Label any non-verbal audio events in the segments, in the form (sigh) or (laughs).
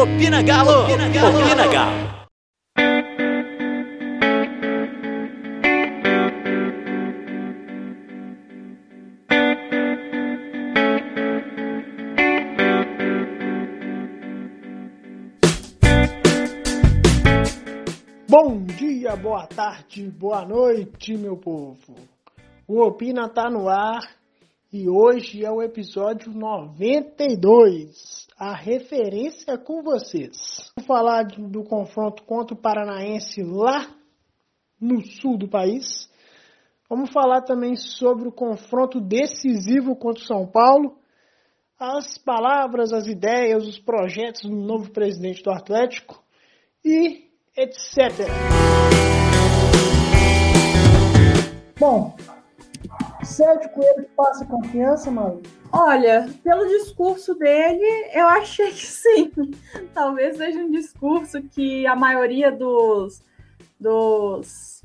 Opina Galo! Opina Galo! Opina Galo! Bom dia, boa tarde, boa noite, meu povo. O Opina tá no ar e hoje é o episódio 92. A referência com vocês. Vou falar do confronto contra o Paranaense lá no sul do país. Vamos falar também sobre o confronto decisivo contra o São Paulo. As palavras, as ideias, os projetos do novo presidente do Atlético e etc. Bom, Sérgio Coelho passa confiança, Malu? Olha, pelo discurso dele, eu achei que sim. Talvez seja um discurso que a maioria dos. dos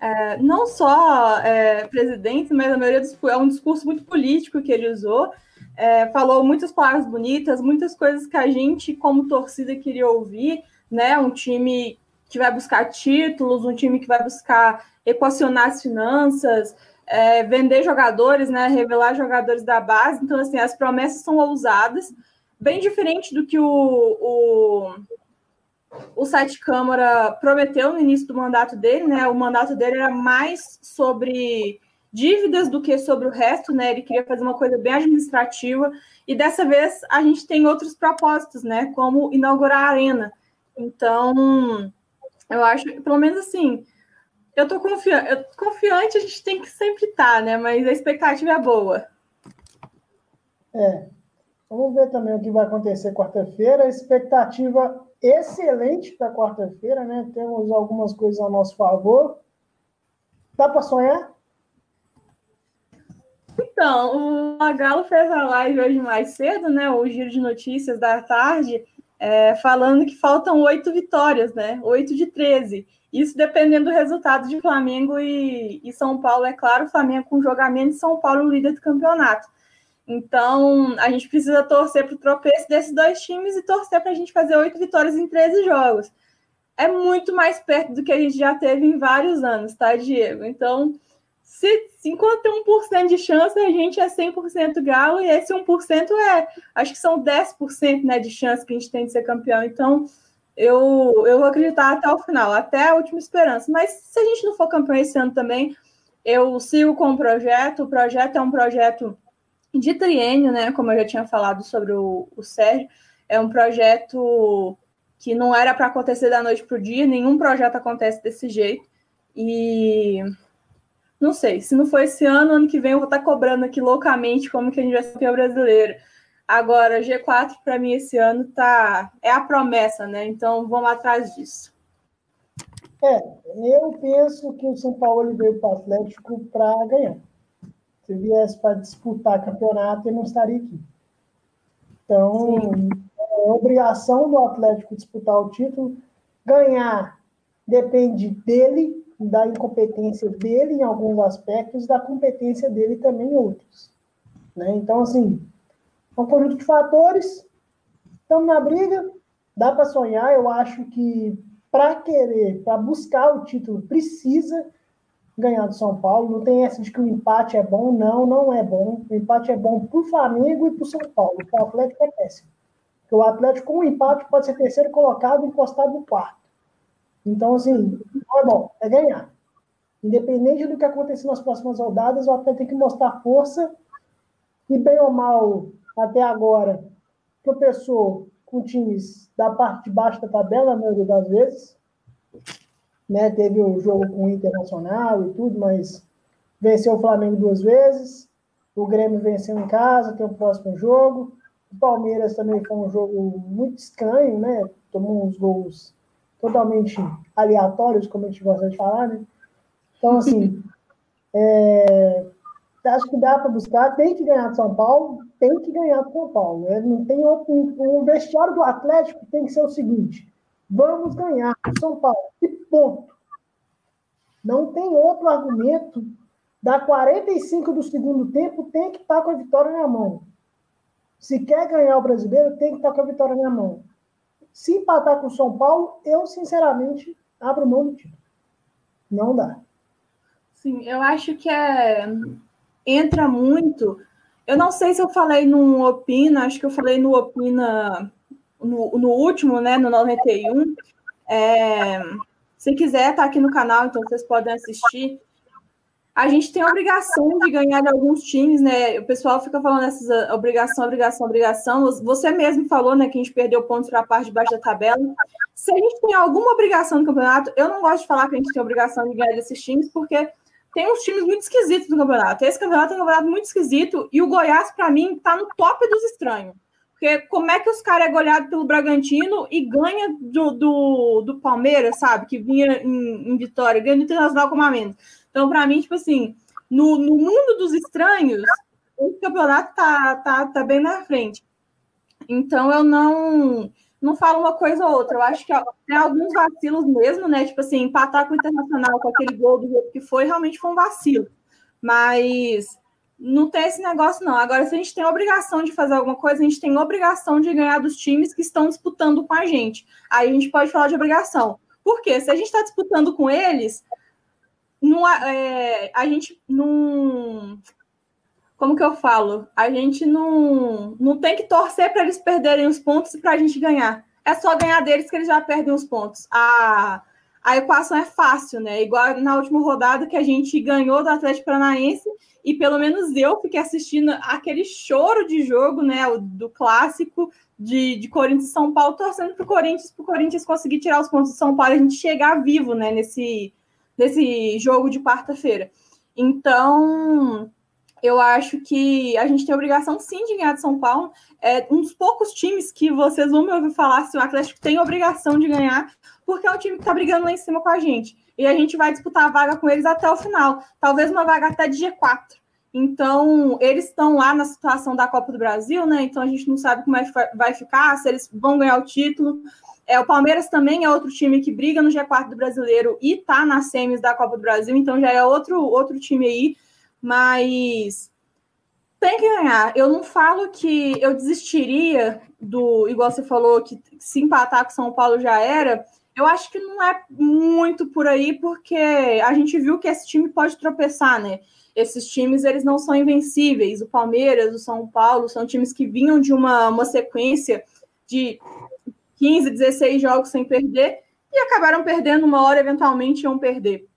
é, não só é, presidentes, mas a maioria dos. É um discurso muito político que ele usou. É, falou muitas palavras bonitas, muitas coisas que a gente, como torcida, queria ouvir, né? Um time que vai buscar títulos, um time que vai buscar equacionar as finanças, é, vender jogadores, né, revelar jogadores da base. Então, assim, as promessas são ousadas, bem diferente do que o, o, o Sete Câmara prometeu no início do mandato dele, né? O mandato dele era mais sobre dívidas do que sobre o resto, né? Ele queria fazer uma coisa bem administrativa, e dessa vez a gente tem outros propósitos, né? Como inaugurar a arena. Então, eu acho, pelo menos assim, eu tô confiante, eu, confiante a gente tem que sempre estar, tá, né? Mas a expectativa é boa. É. Vamos ver também o que vai acontecer quarta-feira. Expectativa excelente para quarta-feira, né? Temos algumas coisas a nosso favor. Dá para sonhar? Então, o Magalo fez a live hoje mais cedo, né? O giro de notícias da tarde é, falando que faltam oito vitórias, né? Oito de 13. Isso dependendo do resultado de Flamengo e, e São Paulo, é claro, Flamengo com jogamento e São Paulo líder do campeonato. Então, a gente precisa torcer para o tropeço desses dois times e torcer para a gente fazer oito vitórias em 13 jogos. É muito mais perto do que a gente já teve em vários anos, tá, Diego? Então, se 51% de chance, a gente é 100% galo, e esse 1% é, acho que são 10% né, de chance que a gente tem de ser campeão. Então, eu, eu vou acreditar até o final, até a última esperança. Mas se a gente não for campeão esse ano também, eu sigo com o projeto. O projeto é um projeto de triênio, né? Como eu já tinha falado sobre o, o Sérgio, é um projeto que não era para acontecer da noite para o dia, nenhum projeto acontece desse jeito. E não sei, se não for esse ano, ano que vem eu vou estar cobrando aqui loucamente como que a gente vai ser campeão brasileiro. Agora, G4 para mim esse ano tá é a promessa, né? Então vamos atrás disso. É, eu penso que o São Paulo veio para o Atlético para ganhar. Se viesse para disputar campeonato, ele não estaria aqui. Então, Sim. é obrigação do Atlético disputar o título. Ganhar depende dele, da incompetência dele em alguns aspectos, da competência dele também em outros. Né? Então, assim, é um conjunto de fatores. Estamos na briga, dá para sonhar. Eu acho que para querer, para buscar o título, precisa ganhar do São Paulo. Não tem essa de que o empate é bom. Não, não é bom. O empate é bom para o Flamengo e para o São Paulo. O Atlético é péssimo. O Atlético, com o empate, pode ser terceiro colocado e encostado no quarto. Então, assim, é bom, é ganhar. Independente do que acontecer nas próximas rodadas, o Atlético tem que mostrar força e, bem ou mal, até agora, tropeçou com times da parte de baixo da tabela, na maioria das vezes. Né? Teve o jogo com o Internacional e tudo, mas venceu o Flamengo duas vezes. O Grêmio venceu em casa, tem o próximo jogo. O Palmeiras também foi um jogo muito estranho, né? Tomou uns gols totalmente aleatórios, como a gente gosta de falar, né? Então, assim, (laughs) é, acho que dá para buscar, tem que ganhar de São Paulo, tem que ganhar de São Paulo. Né? Não tem outro, o vestiário do Atlético tem que ser o seguinte: vamos ganhar de São Paulo. E ponto. Não tem outro argumento. Da 45 do segundo tempo, tem que estar tá com a vitória na mão. Se quer ganhar o brasileiro, tem que estar tá com a vitória na mão. Se empatar com o São Paulo, eu, sinceramente, abro mão do título. Não dá. Sim, eu acho que é... entra muito. Eu não sei se eu falei no Opina, acho que eu falei no Opina no, no último, né, no 91. É... Se quiser, tá aqui no canal, então vocês podem assistir a gente tem a obrigação de ganhar de alguns times, né? O pessoal fica falando essas ah, obrigação, obrigação, obrigação. Você mesmo falou, né, que a gente perdeu pontos para a parte de baixo da tabela. Se a gente tem alguma obrigação no campeonato, eu não gosto de falar que a gente tem obrigação de ganhar desses times, porque tem uns times muito esquisitos no campeonato. Esse campeonato é um campeonato muito esquisito e o Goiás, para mim, está no top dos estranhos. Porque como é que os caras é goleado pelo Bragantino e ganha do, do, do Palmeiras, sabe? Que vinha em, em vitória, ganha do Internacional com a menos. Então, para mim, tipo assim, no, no mundo dos estranhos, o campeonato tá, tá, tá bem na frente. Então, eu não não falo uma coisa ou outra. Eu acho que tem alguns vacilos mesmo, né? Tipo assim, empatar com o Internacional com aquele gol do jeito que foi, realmente foi um vacilo. Mas não tem esse negócio, não. Agora, se a gente tem obrigação de fazer alguma coisa, a gente tem obrigação de ganhar dos times que estão disputando com a gente. Aí a gente pode falar de obrigação. Por quê? Se a gente está disputando com eles, não, é, a gente não. Como que eu falo? A gente não, não tem que torcer para eles perderem os pontos e para a gente ganhar. É só ganhar deles que eles já perdem os pontos. A, a equação é fácil, né? Igual na última rodada que a gente ganhou do Atlético Paranaense e pelo menos eu fiquei assistindo aquele choro de jogo, né? Do clássico de, de Corinthians e São Paulo, torcendo para o Corinthians, para o Corinthians conseguir tirar os pontos de São Paulo e a gente chegar vivo, né? Nesse, desse jogo de quarta-feira. Então, eu acho que a gente tem a obrigação sim de ganhar de São Paulo. É um dos poucos times que vocês vão me ouvir falar se o Atlético tem obrigação de ganhar, porque é um time que está brigando lá em cima com a gente. E a gente vai disputar a vaga com eles até o final. Talvez uma vaga até de G4. Então, eles estão lá na situação da Copa do Brasil, né? Então a gente não sabe como é que vai ficar, se eles vão ganhar o título. É, o Palmeiras também é outro time que briga no G4 do Brasileiro e tá nas semis da Copa do Brasil, então já é outro, outro time aí, mas tem que ganhar. Eu não falo que eu desistiria do, igual você falou, que se empatar com São Paulo já era. Eu acho que não é muito por aí, porque a gente viu que esse time pode tropeçar, né? Esses times, eles não são invencíveis. O Palmeiras, o São Paulo, são times que vinham de uma, uma sequência de 15, 16 jogos sem perder e acabaram perdendo uma hora, eventualmente iam perder.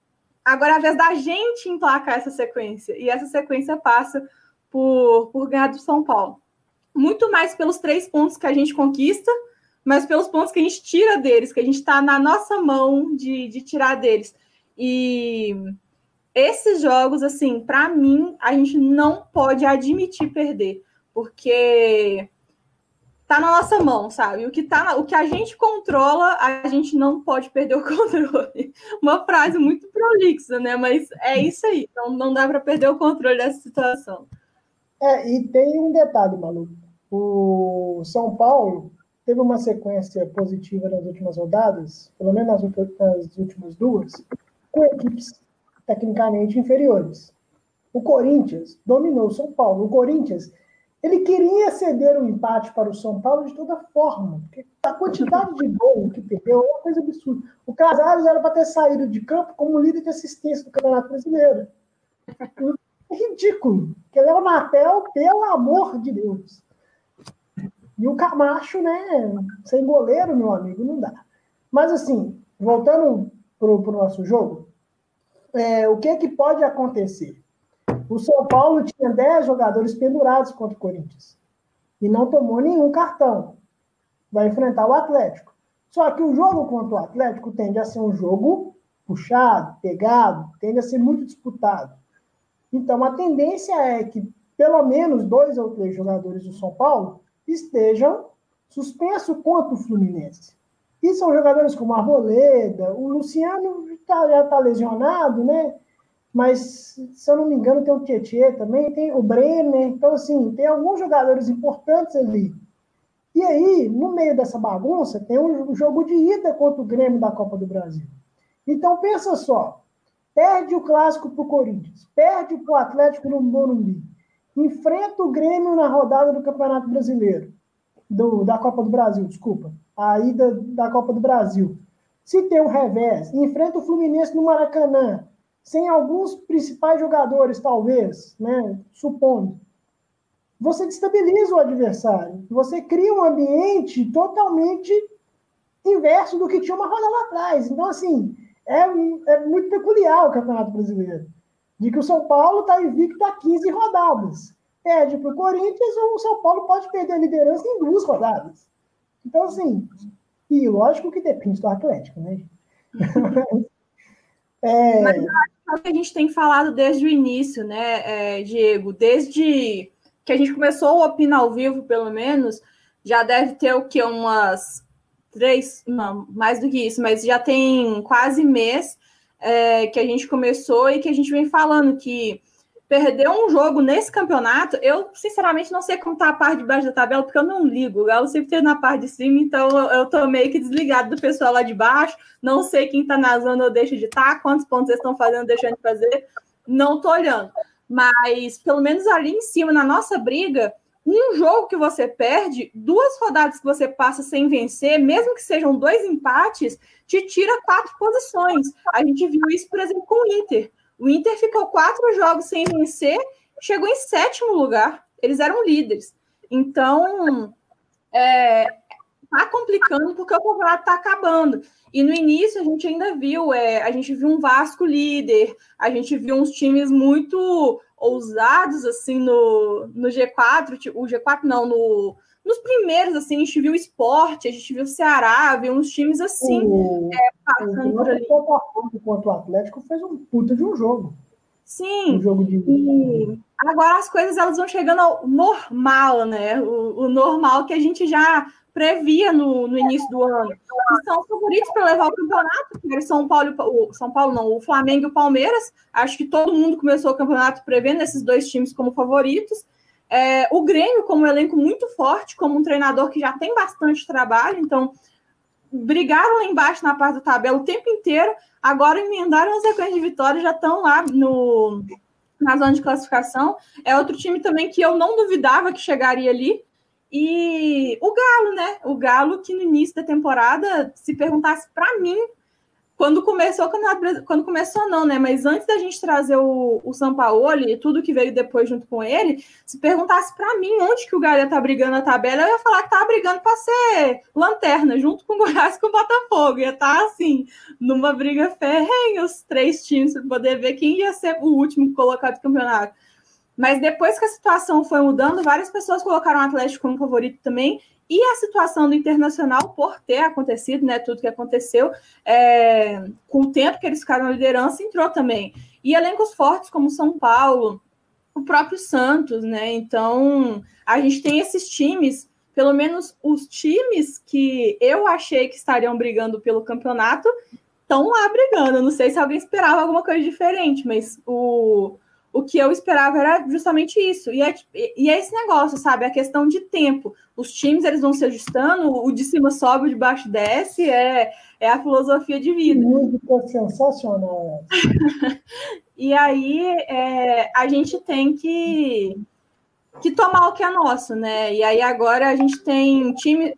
Agora é a vez da gente emplacar essa sequência, e essa sequência passa por, por ganhar do São Paulo. Muito mais pelos três pontos que a gente conquista, mas pelos pontos que a gente tira deles, que a gente está na nossa mão de, de tirar deles. E esses jogos, assim, para mim, a gente não pode admitir perder, porque tá na nossa mão, sabe? O que, tá, o que a gente controla, a gente não pode perder o (laughs) controle. Uma frase muito prolixa, né? Mas é isso aí. Não, não dá para perder o controle dessa situação. É, e tem um detalhe, maluco. O São Paulo teve uma sequência positiva nas últimas rodadas, pelo menos nas, nas últimas duas, com equipes tecnicamente inferiores. O Corinthians dominou o São Paulo. O Corinthians ele queria ceder o um empate para o São Paulo de toda forma, porque a quantidade de gol que perdeu é uma coisa absurda. O Casares era para ter saído de campo como líder de assistência do Campeonato Brasileiro. É ridículo. Porque ele era o Natel, pelo amor de Deus. E o Camacho, né? Sem goleiro, meu amigo, não dá. Mas assim, voltando para o nosso jogo, é, o que, que pode acontecer? O São Paulo tinha 10 jogadores pendurados contra o Corinthians e não tomou nenhum cartão. Vai enfrentar o Atlético. Só que o jogo contra o Atlético tende a ser um jogo puxado, pegado, tende a ser muito disputado. Então a tendência é que pelo menos dois ou três jogadores do São Paulo estejam suspensos contra o Fluminense. E são jogadores como Arboleda, o Luciano tá, já está lesionado, né? Mas se eu não me engano tem o Tietchan também, tem o Brenner, então assim, tem alguns jogadores importantes ali. E aí, no meio dessa bagunça, tem um jogo de ida contra o Grêmio da Copa do Brasil. Então pensa só, perde o clássico para o Corinthians, perde para o Atlético no Morumbi, enfrenta o Grêmio na rodada do Campeonato Brasileiro, do, da Copa do Brasil, desculpa. a ida da Copa do Brasil. Se tem um revés, enfrenta o Fluminense no Maracanã, sem alguns principais jogadores, talvez, né? Supondo. Você destabiliza o adversário. Você cria um ambiente totalmente inverso do que tinha uma rodada atrás. Então, assim, é, é muito peculiar o Campeonato Brasileiro. De que o São Paulo está invicto a 15 rodadas. Perde para o Corinthians ou o São Paulo pode perder a liderança em duas rodadas. Então, assim, e lógico que depende do Atlético, né? (laughs) é... Mas o que a gente tem falado desde o início, né, é, Diego? Desde que a gente começou o Opina ao vivo, pelo menos, já deve ter o que? Umas três, não, mais do que isso, mas já tem quase mês é, que a gente começou e que a gente vem falando que perdeu um jogo nesse campeonato, eu sinceramente não sei como tá a parte de baixo da tabela, porque eu não ligo. O Galo sempre teve na parte de cima, então eu, eu tô meio que desligado do pessoal lá de baixo. Não sei quem tá na zona ou deixa de estar, tá, quantos pontos eles estão fazendo, deixando de fazer. Não tô olhando. Mas pelo menos ali em cima, na nossa briga, um jogo que você perde, duas rodadas que você passa sem vencer, mesmo que sejam dois empates, te tira quatro posições. A gente viu isso, por exemplo, com o Inter. O Inter ficou quatro jogos sem vencer, chegou em sétimo lugar. Eles eram líderes. Então, é, tá complicando porque o campeonato tá acabando. E no início a gente ainda viu, é, a gente viu um Vasco líder, a gente viu uns times muito ousados assim no, no G4, tipo, o G4 não, no, nos primeiros, assim, a gente viu o esporte, a gente viu o Ceará, viu uns times assim, o, é, passando o por ali. O contra o Atlético fez um puta de um jogo. Sim. Um jogo de... E agora as coisas elas vão chegando ao normal, né? O, o normal que a gente já previa no, no início do ano. Que são favoritos para levar o campeonato, São Paulo, o São Paulo não, o Flamengo e o Palmeiras. Acho que todo mundo começou o campeonato prevendo esses dois times como favoritos. É, o Grêmio, como um elenco muito forte, como um treinador que já tem bastante trabalho, então brigaram lá embaixo na parte da tabela o tempo inteiro, agora emendaram as sequência de vitórias, já estão lá no, na zona de classificação. É outro time também que eu não duvidava que chegaria ali, e o Galo, né? O Galo que no início da temporada, se perguntasse para mim, quando começou, quando começou não, né? Mas antes da gente trazer o, o São Paulo e tudo que veio depois junto com ele, se perguntasse para mim onde que o Galo tá brigando na tabela, eu ia falar que tava brigando para ser lanterna, junto com o Goiás e com o Botafogo. Ia estar tá, assim, numa briga ferrenha, os três times, para poder ver quem ia ser o último colocado do campeonato. Mas depois que a situação foi mudando, várias pessoas colocaram o Atlético como favorito também. E a situação do Internacional, por ter acontecido, né, tudo que aconteceu, é, com o tempo que eles ficaram na liderança, entrou também. E elencos fortes como São Paulo, o próprio Santos, né? Então, a gente tem esses times, pelo menos os times que eu achei que estariam brigando pelo campeonato, estão lá brigando. Não sei se alguém esperava alguma coisa diferente, mas o o que eu esperava era justamente isso. E é, e é esse negócio, sabe? A questão de tempo. Os times eles vão se ajustando, o de cima sobe, o de baixo desce, é, é a filosofia de vida. Música sensacional. (laughs) e aí é, a gente tem que, que tomar o que é nosso, né? E aí agora a gente tem time,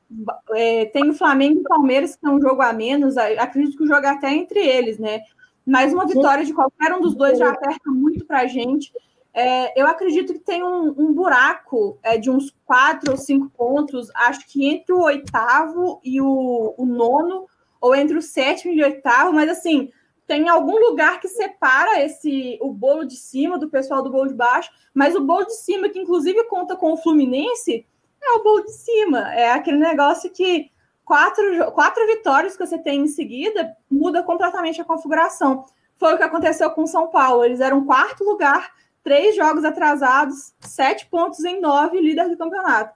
é, tem o Flamengo e o Palmeiras, que tem um jogo a menos, acredito que o jogo é até entre eles, né? Mas uma vitória de qualquer um dos dois já aperta muito para a gente. É, eu acredito que tem um, um buraco é, de uns quatro ou cinco pontos, acho que entre o oitavo e o, o nono, ou entre o sétimo e o oitavo, mas assim, tem algum lugar que separa esse o bolo de cima do pessoal do bolo de baixo, mas o bolo de cima, que inclusive conta com o Fluminense, é o bolo de cima. É aquele negócio que quatro, quatro vitórias que você tem em seguida, muda completamente a configuração. Foi o que aconteceu com São Paulo. Eles eram quarto lugar, três jogos atrasados, sete pontos em nove, líder do campeonato.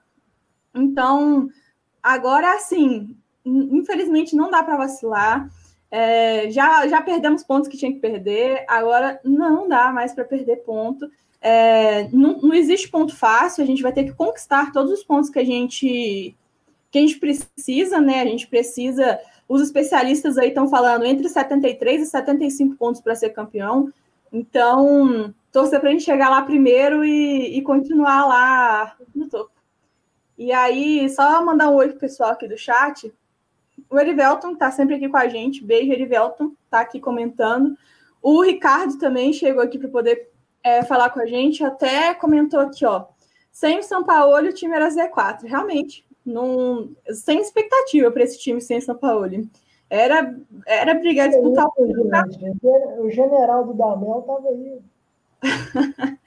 Então, agora sim, infelizmente não dá para vacilar. É, já, já perdemos pontos que tinha que perder, agora não dá mais para perder ponto. É, não, não existe ponto fácil, a gente vai ter que conquistar todos os pontos que a gente que a gente precisa, né? A gente precisa. Os especialistas aí estão falando entre 73 e 75 pontos para ser campeão. Então, torcer para a gente chegar lá primeiro e, e, continuar lá no topo. E aí, só mandar um oi pro pessoal aqui do chat. O Erivelton está sempre aqui com a gente. Beijo, Erivelton, está aqui comentando. O Ricardo também chegou aqui para poder é, falar com a gente. Até comentou aqui, ó. Sem o São Paulo, o time era Z4. Realmente, não, sem expectativa para esse time sem São Paulo. Era, era brigar disputar o. O general do Damel estava aí. (laughs)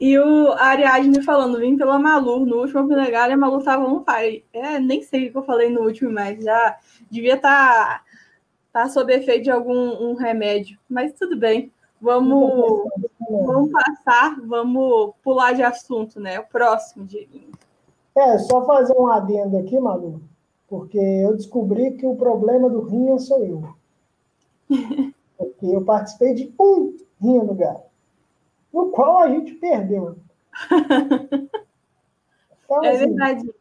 e o Ariadne falando, vim pela Malu, no último Pinegalha, a Malu tava um pai. É, nem sei o que eu falei no último, mas já devia estar tá, tá sob efeito de algum um remédio. Mas tudo bem. Vamos, vamos passar, vamos pular de assunto, né? O próximo, Dieguinho. É, só fazer um adendo aqui, Malu, porque eu descobri que o problema do rinha sou eu. (laughs) Porque eu participei de um rinha no gato no qual a gente perdeu. (laughs) Então, é assim, verdade.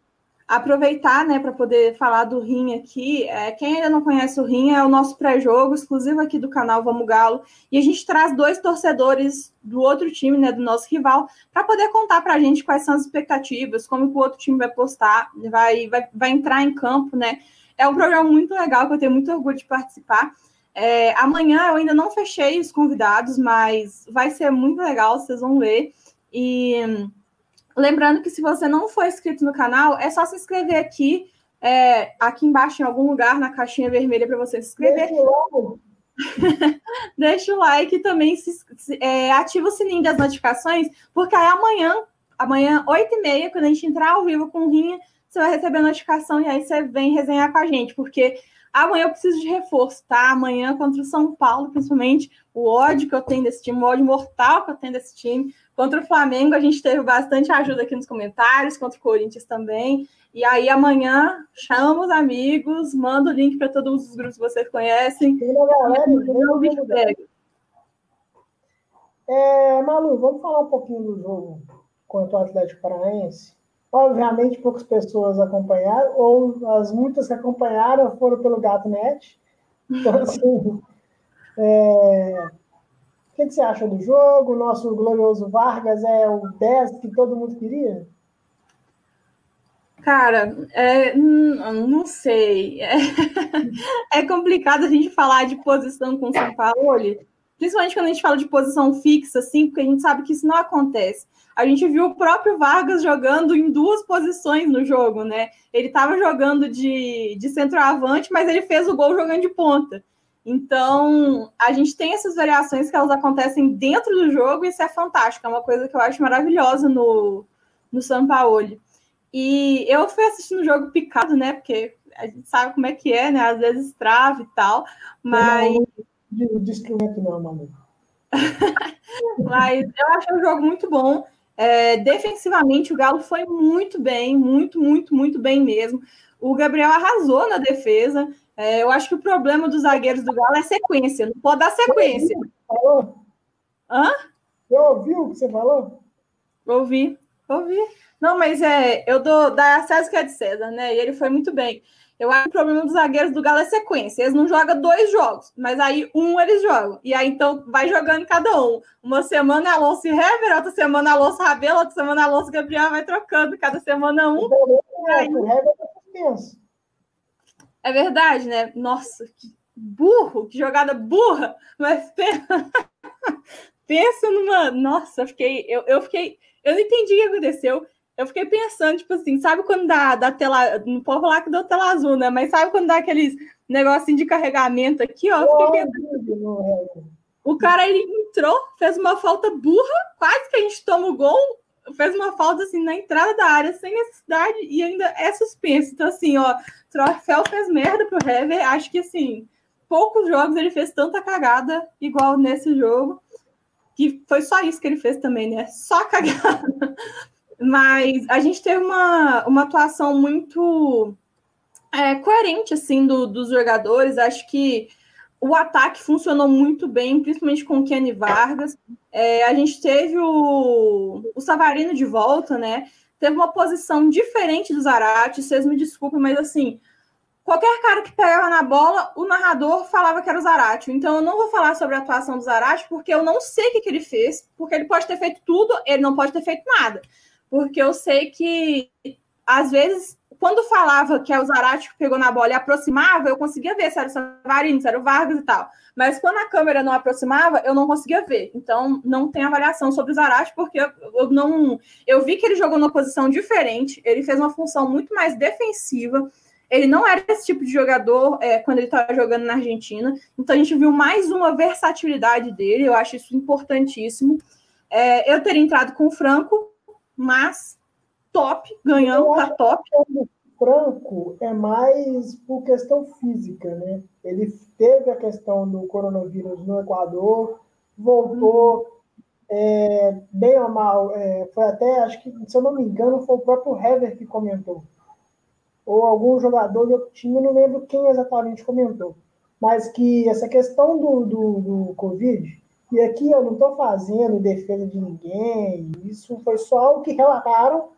Aproveitar, né, para poder falar do Rim aqui. É, quem ainda não conhece o Rim é o nosso pré-jogo exclusivo aqui do canal Vamos Galo. E a gente traz dois torcedores do outro time, né, do nosso rival, para poder contar para a gente quais são as expectativas, como que o outro time vai postar, vai, vai, vai entrar em campo, né. É um programa muito legal que eu tenho muito orgulho de participar. É, amanhã eu ainda não fechei os convidados, mas vai ser muito legal, vocês vão ver. E lembrando que se você não for inscrito no canal, é só se inscrever aqui, é, aqui embaixo em algum lugar, na caixinha vermelha para você se inscrever. Deixa o (laughs) like e também se, é, ativa o sininho das notificações, porque aí amanhã, amanhã, 8h30, quando a gente entrar ao vivo com o Rinha, você vai receber a notificação e aí você vem resenhar com a gente, porque Amanhã eu preciso de reforço, tá? Amanhã contra o São Paulo, principalmente, o ódio que eu tenho desse time, o ódio mortal que eu tenho desse time. Contra o Flamengo, a gente teve bastante ajuda aqui nos comentários, contra o Corinthians também. E aí amanhã chama os amigos, manda o link para todos os grupos que vocês conhecem. Galera, é, Malu, vamos falar um pouquinho do jogo contra o Atlético Paranaense. Obviamente, poucas pessoas acompanharam, ou as muitas que acompanharam foram pelo Gato Net. Então, (laughs) assim, é... o que, você acha do jogo? O nosso glorioso Vargas é o 10 que todo mundo queria? Cara, é, não sei. É, (laughs) é, complicado a gente falar de posição com o São Paulo, principalmente quando a gente fala de posição fixa, assim, porque a gente sabe que isso não acontece. A gente viu o próprio Vargas jogando em duas posições no jogo, né? Ele estava jogando de, de centroavante, mas ele fez o gol jogando de ponta. Então, a gente tem essas variações que elas acontecem dentro do jogo e isso é fantástico. É uma coisa que eu acho maravilhosa no, no São Paulo. E eu fui assistindo o jogo picado, né? Porque a gente sabe como é que é, né? Às vezes trava e tal, mas... Não, de instrumento não, Manu. (laughs) mas eu achei o jogo muito bom. É, defensivamente, o Galo foi muito bem, muito, muito, muito bem mesmo. O Gabriel arrasou na defesa. É, eu acho que o problema dos zagueiros do Galo é sequência, não pode dar sequência. Falou? Hã? Você ouviu o que você falou? Ouvi, ouvi. Não, mas é, eu dou da César que é de César, né? E ele foi muito bem. Eu acho que o problema dos zagueiros do Galo é sequência. Eles não jogam dois jogos, mas aí um eles jogam. E aí então vai jogando cada um. Uma semana é Alonso e Hever, outra semana é Alonso Rabelo, outra semana é Alonso Gabriel, vai trocando cada semana um. Aí... É verdade, né? Nossa, que burro, que jogada burra. Mas pensa, (laughs) pensa numa. Nossa, eu fiquei. Eu, eu fiquei. Eu não entendi o que aconteceu eu fiquei pensando, tipo assim, sabe quando dá, dá tela. Não pode falar que deu tela azul, né? Mas sabe quando dá aqueles negocinho de carregamento aqui, ó? Eu fiquei pensando. O cara ele entrou, fez uma falta burra, quase que a gente toma o gol, fez uma falta assim na entrada da área, sem necessidade, e ainda é suspenso. Então, assim, ó, Troféu fez merda pro Hever. Acho que assim, poucos jogos ele fez tanta cagada igual nesse jogo. Que foi só isso que ele fez também, né? Só cagada. Mas a gente teve uma, uma atuação muito é, coerente assim do, dos jogadores. Acho que o ataque funcionou muito bem, principalmente com o Kenny Vargas. É, a gente teve o, o Savarino de volta, né? Teve uma posição diferente do Zarate. Vocês me desculpem, mas assim, qualquer cara que pegava na bola, o narrador falava que era o Zarate. Então eu não vou falar sobre a atuação do Zarate, porque eu não sei o que, que ele fez, porque ele pode ter feito tudo, ele não pode ter feito nada porque eu sei que às vezes quando falava que é o Zarate que pegou na bola e aproximava, eu conseguia ver se era o Savarino, se era o Vargas e tal. Mas quando a câmera não aproximava, eu não conseguia ver. Então, não tem avaliação sobre o Zarate, porque eu, eu não. Eu vi que ele jogou numa posição diferente, ele fez uma função muito mais defensiva. Ele não era esse tipo de jogador é, quando ele estava jogando na Argentina. Então, a gente viu mais uma versatilidade dele, eu acho isso importantíssimo. É, eu teria entrado com o Franco, mas top, ganhando, tá top. O Franco é mais por questão física, né? Ele teve a questão do coronavírus no Equador, voltou uhum. é, bem ou mal. É, foi até, acho que, se eu não me engano, foi o próprio Hever que comentou. Ou algum jogador do time, não lembro quem exatamente comentou. Mas que essa questão do, do, do Covid, e aqui eu não estou fazendo defesa de ninguém, isso foi só algo que relataram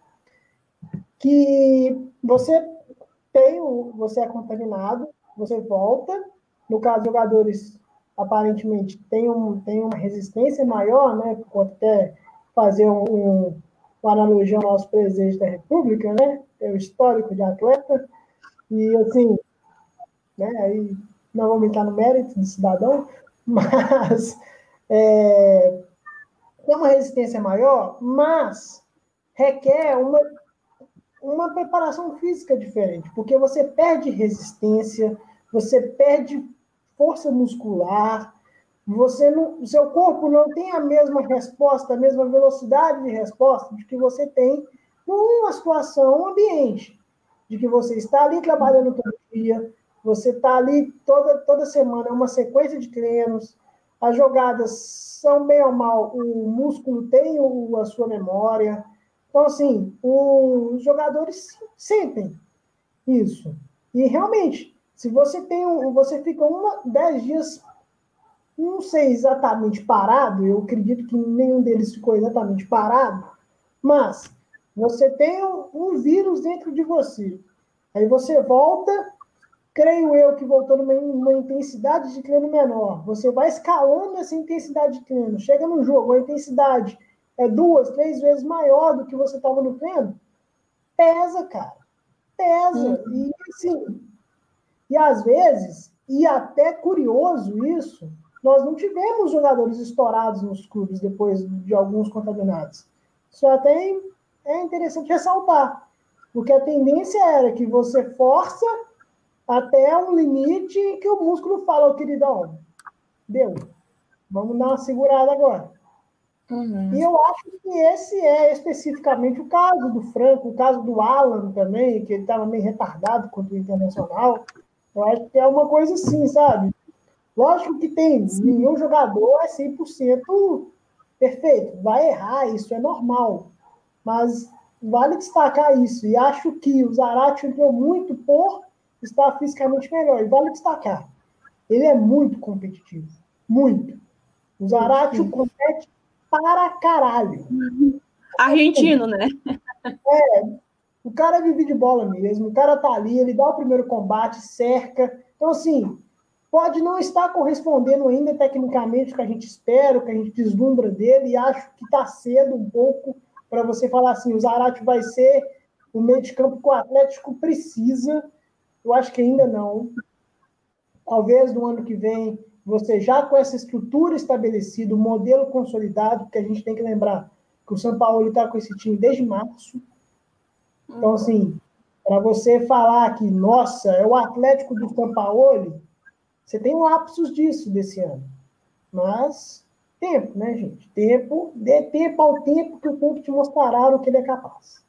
que você tem o, você é contaminado, você volta, no caso jogadores aparentemente têm, um, têm uma resistência maior, né, pode até fazer um, um, uma analogia ao nosso presidente da República, né, é o histórico de atleta, e assim, né, aí não vamos entrar no mérito do cidadão, (laughs) mas é, tem uma resistência maior, mas requer uma uma preparação física diferente, porque você perde resistência, você perde força muscular, você não, o seu corpo não tem a mesma resposta, a mesma velocidade de resposta de que você tem numa situação ambiente, de que você está ali trabalhando todo dia, você está ali toda, toda semana, é uma sequência de treinos, as jogadas são bem ou mal, o músculo tem a sua memória, então, assim, os jogadores sentem isso. E realmente, se você tem um, você fica uma, dez dias, não sei exatamente parado, eu acredito que nenhum deles ficou exatamente parado, mas você tem um, um vírus dentro de você. Aí você volta, creio eu que voltou numa, numa intensidade de treino menor. Você vai escalando essa intensidade de treino. Chega no jogo, a intensidade é duas, três vezes maior do que você estava no treino, pesa, cara. Pesa. Uhum. E assim, e às vezes, e até curioso isso, nós não tivemos jogadores estourados nos clubes depois de alguns contaminados. Isso até é interessante ressaltar, porque a tendência era que você força até um limite que o músculo fala, oh, queridão, deu, vamos dar uma segurada agora. Uhum. E eu acho que esse é especificamente o caso do Franco, o caso do Alan também, que ele estava meio retardado contra o Internacional. Eu acho que é uma coisa assim, sabe? Lógico que tem, Sim. nenhum jogador é 100% perfeito, vai errar, isso é normal. Mas vale destacar isso. E acho que o Zarate entrou muito por estar fisicamente melhor. E vale destacar, ele é muito competitivo. Muito. O Zarate compete para caralho. Argentino, né? É, o cara vive de bola mesmo, o cara tá ali, ele dá o primeiro combate, cerca. Então, assim, pode não estar correspondendo ainda tecnicamente o que a gente espera, o que a gente deslumbra dele, e acho que tá cedo um pouco para você falar assim, o Zarate vai ser o meio de campo que o Atlético precisa. Eu acho que ainda não. Talvez no ano que vem você já com essa estrutura estabelecida, o modelo consolidado, porque a gente tem que lembrar que o São Paulo está com esse time desde março. Então, uhum. assim, para você falar que, nossa, é o Atlético do São Paulo, você tem lapsos disso desse ano. Mas, tempo, né, gente? Tempo, dê tempo ao tempo que o tempo te mostrará o que ele é capaz.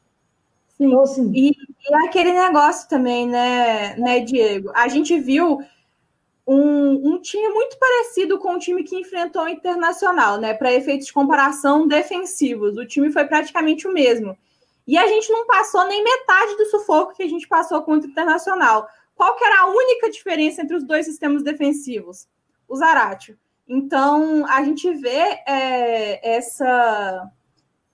Sim. Então, assim, e, e aquele negócio também, né, né, Diego? A gente viu um, um, time muito parecido com o time que enfrentou o Internacional, né? Para efeitos de comparação defensivos. O time foi praticamente o mesmo. E a gente não passou nem metade do sufoco que a gente passou contra o Internacional. Qual que era a única diferença entre os dois sistemas defensivos? O Zaratio. Então, a gente vê é, essa,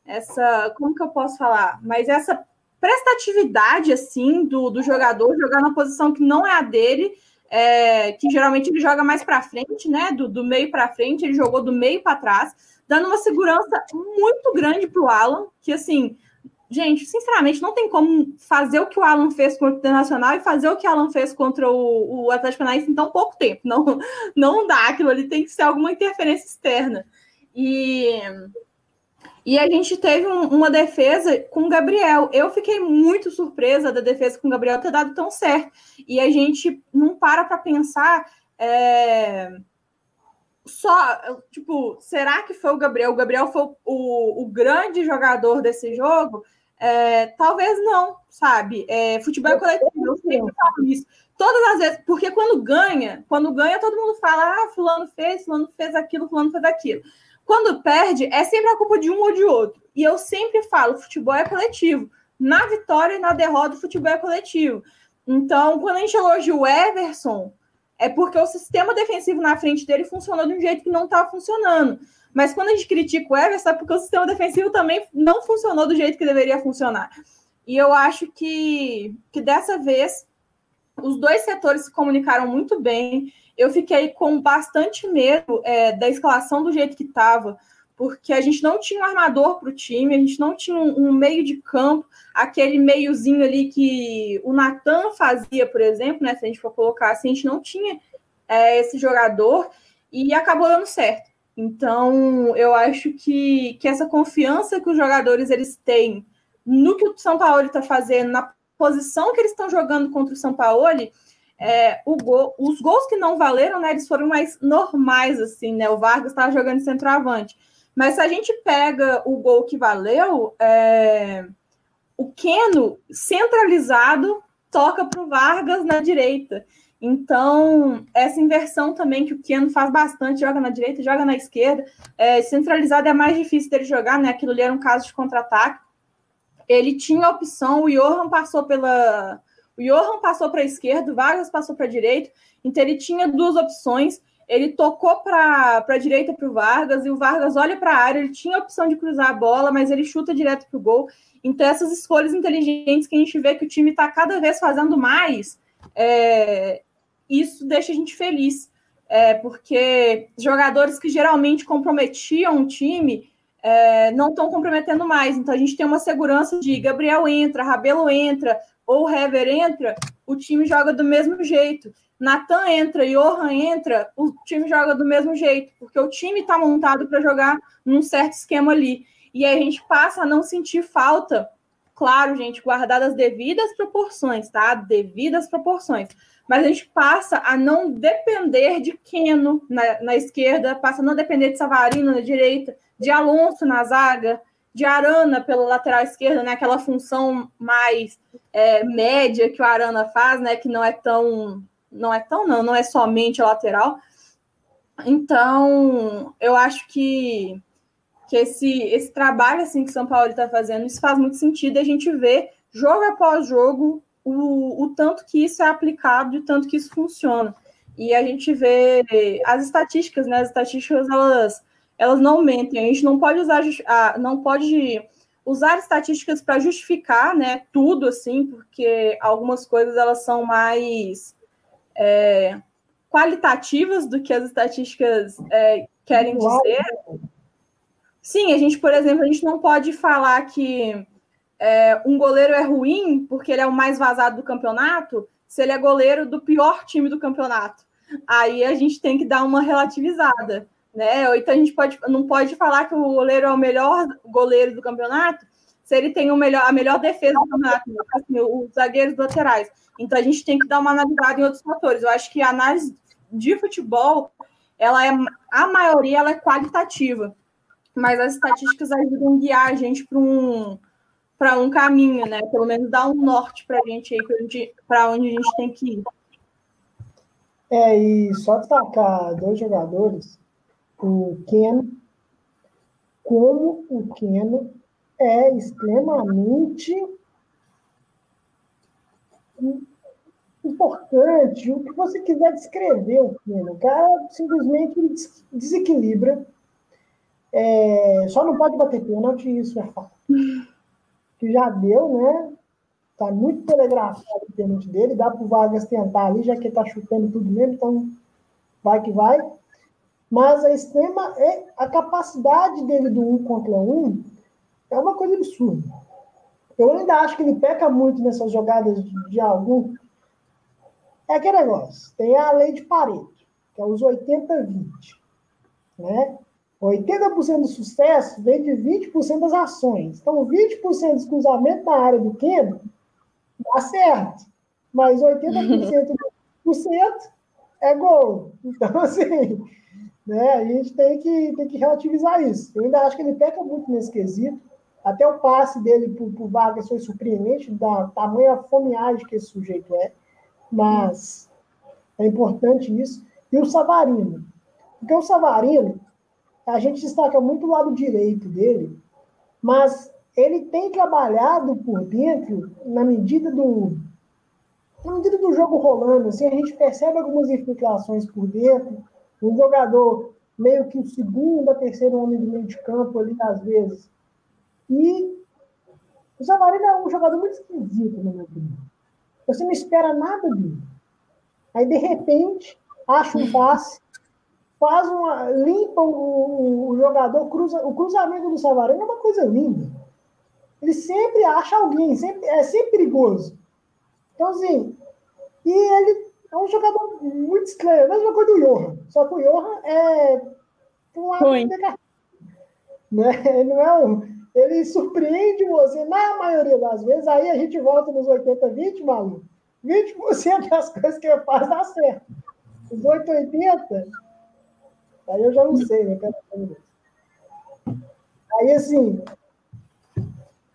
essa. Como que eu posso falar? Mas essa prestatividade, assim, do, do jogador jogar na posição que não é a dele é, que geralmente ele joga mais para frente, né? Do, do meio para frente, ele jogou do meio para trás, dando uma segurança muito grande para o Alan, que assim gente, sinceramente, não tem como fazer o que o Alan fez contra o Internacional e fazer o que o Alan fez contra o, o Atlético Paranaense em tão pouco tempo. Não, não dá, aquilo ali tem que ser alguma interferência externa. E, e a gente teve um, uma defesa com o Gabriel. Eu fiquei muito surpresa da defesa com o Gabriel ter dado tão certo. E a gente não para para pensar. É só, tipo, será que foi o Gabriel? O Gabriel foi o, o grande jogador desse jogo? É, talvez não, sabe? É, futebol é coletivo, eu sempre falo isso. Todas as vezes, porque quando ganha, quando ganha, todo mundo fala: ah, fulano fez, fulano fez aquilo, fulano fez aquilo. Quando perde, é sempre a culpa de um ou de outro. E eu sempre falo: futebol é coletivo. Na vitória e na derrota, o futebol é coletivo. Então, quando a gente elogia o Everson, é porque o sistema defensivo na frente dele funcionou de um jeito que não está funcionando. Mas quando a gente critica o Everson, é porque o sistema defensivo também não funcionou do jeito que deveria funcionar. E eu acho que, que dessa vez os dois setores se comunicaram muito bem. Eu fiquei com bastante medo é, da escalação do jeito que estava, porque a gente não tinha um armador para o time, a gente não tinha um, um, meio de campo, aquele meiozinho ali que o Natan fazia, por exemplo, né? Se a gente for colocar assim, a gente não tinha é, esse jogador e acabou dando certo. Então, eu acho que, que essa confiança que os jogadores eles têm no que o São Paulo está fazendo, na posição que eles estão jogando contra o São Paulo, é, gol, os gols que não valeram, né, eles foram mais normais, assim, né? O Vargas estava jogando centroavante. Mas se a gente pega o gol que valeu, é, o Keno centralizado toca para o Vargas na direita. Então, essa inversão também que o Keno faz bastante, joga na direita, joga na esquerda. É, centralizado é mais difícil dele jogar, né? Aquilo ali era um caso de contra-ataque. Ele tinha a opção, o Johan passou pela. O Johan passou para a esquerda, o Vargas passou para a direita, então ele tinha duas opções ele tocou para a direita para o Vargas e o Vargas olha para a área. Ele tinha a opção de cruzar a bola, mas ele chuta direto para o gol. Então, essas escolhas inteligentes que a gente vê que o time está cada vez fazendo mais, é, isso deixa a gente feliz. É, porque jogadores que geralmente comprometiam o time é, não estão comprometendo mais. Então, a gente tem uma segurança de Gabriel entra, Rabelo entra, ou Hever entra, o time joga do mesmo jeito. Natan entra, Johan entra, o time joga do mesmo jeito, porque o time está montado para jogar num certo esquema ali. E aí a gente passa a não sentir falta, claro, gente, guardadas as devidas proporções, tá? Devidas proporções. Mas a gente passa a não depender de Keno na, na esquerda, passa a não depender de Savarino na direita, de Alonso na zaga, de Arana pela lateral esquerda, né? Aquela função mais é, média que o Arana faz, né? Que não é tão não é tão não, não é somente lateral. Então, eu acho que, que esse, esse trabalho assim que São Paulo está fazendo, isso faz muito sentido a gente vê jogo após jogo o, o tanto que isso é aplicado e o tanto que isso funciona. E a gente vê as estatísticas, né? As estatísticas elas, elas não mentem. A gente não pode usar não pode usar estatísticas para justificar, né, tudo assim, porque algumas coisas elas são mais é, qualitativas do que as estatísticas é, querem dizer. Sim, a gente, por exemplo, a gente não pode falar que é, um goleiro é ruim porque ele é o mais vazado do campeonato, se ele é goleiro do pior time do campeonato. Aí a gente tem que dar uma relativizada, né? Ou então a gente pode, não pode falar que o goleiro é o melhor goleiro do campeonato se ele tem o melhor, a melhor defesa do campeonato, assim, os zagueiros laterais. Então a gente tem que dar uma analisada em outros fatores. Eu acho que a análise de futebol, ela é a maioria ela é qualitativa, mas as estatísticas ajudam a guiar a gente para um para um caminho, né? Pelo menos dar um norte para a gente aí para onde a gente tem que ir. É, e só destacar dois jogadores, o Keno, como o Keno é extremamente importante. O que você quiser descrever o Keno, o cara simplesmente desequilibra. É, só não pode bater pênalti, isso é fato. Que já deu, né? Tá muito telegrafado o pênalti dele, dá para o Vargas tentar ali, já que ele tá chutando tudo mesmo, então vai que vai. Mas a extrema é a capacidade dele do um contra um é uma coisa absurda. Eu ainda acho que ele peca muito nessas jogadas de, de algum. É aquele negócio. Tem a lei de Pareto, que é os 80-20. Né? 80% do sucesso vem de 20% das ações. Então, 20% dos cruzamentos na área do Keno dá certo. Mas 80% (laughs) do cento é gol. Então, assim, né, a gente tem que, tem que relativizar isso. Eu ainda acho que ele peca muito nesse quesito. Até o passe dele para o Vargas foi surpreendente, da tamanha fomeagem que esse sujeito é. Mas é importante isso. E o Savarino. Porque o Savarino, a gente destaca muito o lado direito dele, mas ele tem trabalhado por dentro na medida do na medida do jogo rolando, assim, a gente percebe algumas infiltrações por dentro, um jogador meio que o segundo, a terceiro homem do meio de campo ali, às vezes. E o Savarino é um jogador muito esquisito, na minha opinião. Você não espera nada dele. Aí, de repente, acha um passe, faz uma. limpa o, o jogador, cruza, o cruzamento do Savarino é uma coisa linda. Ele sempre acha alguém, sempre, é sempre perigoso. Então, assim, e ele é um jogador muito estranho, a mesma coisa do Johan. Só que o Johan é um lado. Né? Ele não é um. Ele surpreende você na maioria das vezes, aí a gente volta nos 80-20, maluco. 20% das coisas que ele faz dá certo. Os 880, aí eu já não sei, né? Aí, assim,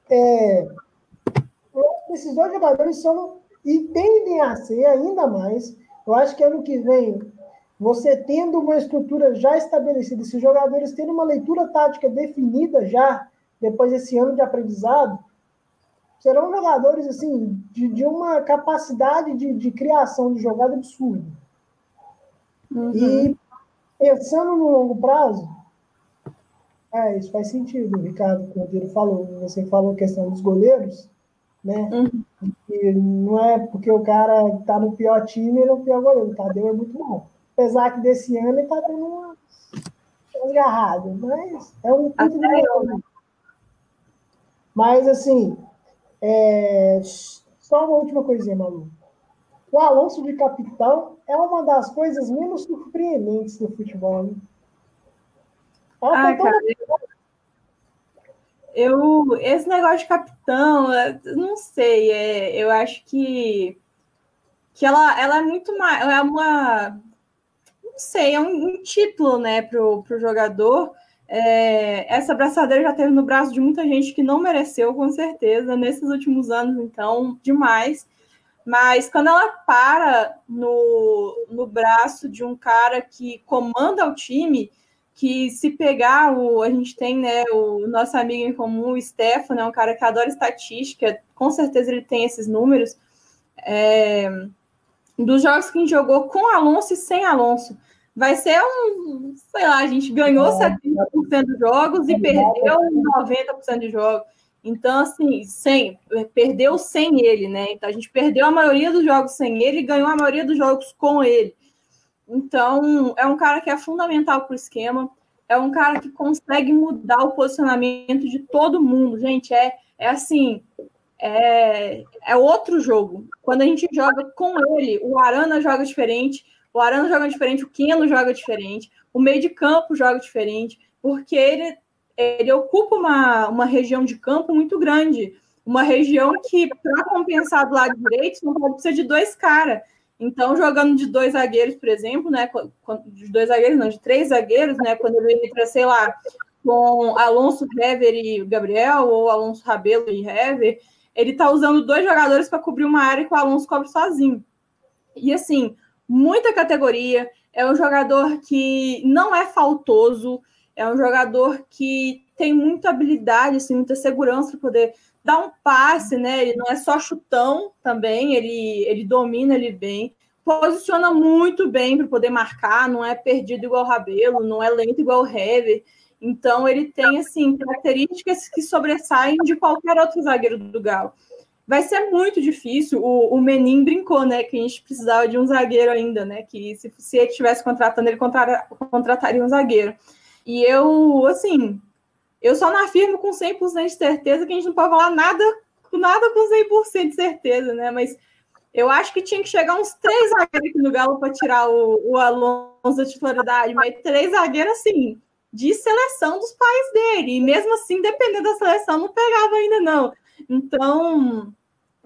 é, esses dois jogadores são e tendem a ser ainda mais. Eu acho que ano que vem, você tendo uma estrutura já estabelecida, esses jogadores tendo uma leitura tática definida já, depois desse ano de aprendizado, serão jogadores assim de, de uma capacidade de, de criação de jogada absurda. Uhum. E pensando no longo prazo, é, isso faz sentido, o Ricardo Cordeiro falou. Você falou a questão dos goleiros né? Uhum. E não é porque o cara tá no pior time, ele é o pior goleiro. O Tadeu é muito bom. Apesar que desse ano ele tá tendo uma agarrada, mas é um ponto de né? Mas assim, é... só uma última coisinha, Malu. O Alonso de capitão é uma das coisas menos surpreendentes do futebol. Né? Ah, cara, eu, esse negócio de capitão, é, não sei, é, eu acho que, que ela, ela é muito mais, é uma, não sei, é um, um título, né, pro, pro jogador. É, essa braçadeira já teve no braço de muita gente que não mereceu, com certeza, nesses últimos anos, então, demais. Mas quando ela para no, no braço de um cara que comanda o time, que se pegar o a gente tem né o nosso amigo em comum o Stefano é um cara que adora estatística com certeza ele tem esses números é, dos jogos que a gente jogou com Alonso e sem Alonso vai ser um sei lá a gente ganhou é. 70% dos jogos e é. perdeu 90% de jogos então assim sem perdeu sem ele né então a gente perdeu a maioria dos jogos sem ele e ganhou a maioria dos jogos com ele então, é um cara que é fundamental para o esquema, é um cara que consegue mudar o posicionamento de todo mundo. Gente, é, é assim, é, é outro jogo. Quando a gente joga com ele, o Arana joga diferente, o Arana joga diferente, o Keno joga diferente, o meio de campo joga diferente, porque ele, ele ocupa uma, uma região de campo muito grande, uma região que, para compensar do lado direito, não pode precisar de dois caras. Então, jogando de dois zagueiros, por exemplo, né? De dois zagueiros, não, de três zagueiros, né? Quando ele entra, sei lá, com Alonso Hever e Gabriel, ou Alonso Rabelo e Hever, ele tá usando dois jogadores para cobrir uma área que o Alonso cobre sozinho. E assim, muita categoria, é um jogador que não é faltoso, é um jogador que tem muita habilidade, assim, muita segurança para poder dá um passe, né? Ele não é só chutão também, ele, ele domina ele bem, posiciona muito bem para poder marcar, não é perdido igual o Rabelo, não é lento igual o Hever. Então ele tem assim características que sobressaem de qualquer outro zagueiro do Galo. Vai ser muito difícil. O, o Menin brincou, né? Que a gente precisava de um zagueiro ainda, né? Que se, se ele estivesse contratando, ele contrataria um zagueiro. E eu, assim, eu só não afirmo com 100% de certeza que a gente não pode falar nada nada com 100% de certeza, né? Mas eu acho que tinha que chegar uns três zagueiros no Galo para tirar o, o Alonso da titularidade, mas três zagueiros assim, de seleção dos pais dele. E mesmo assim, dependendo da seleção, não pegava ainda, não. Então,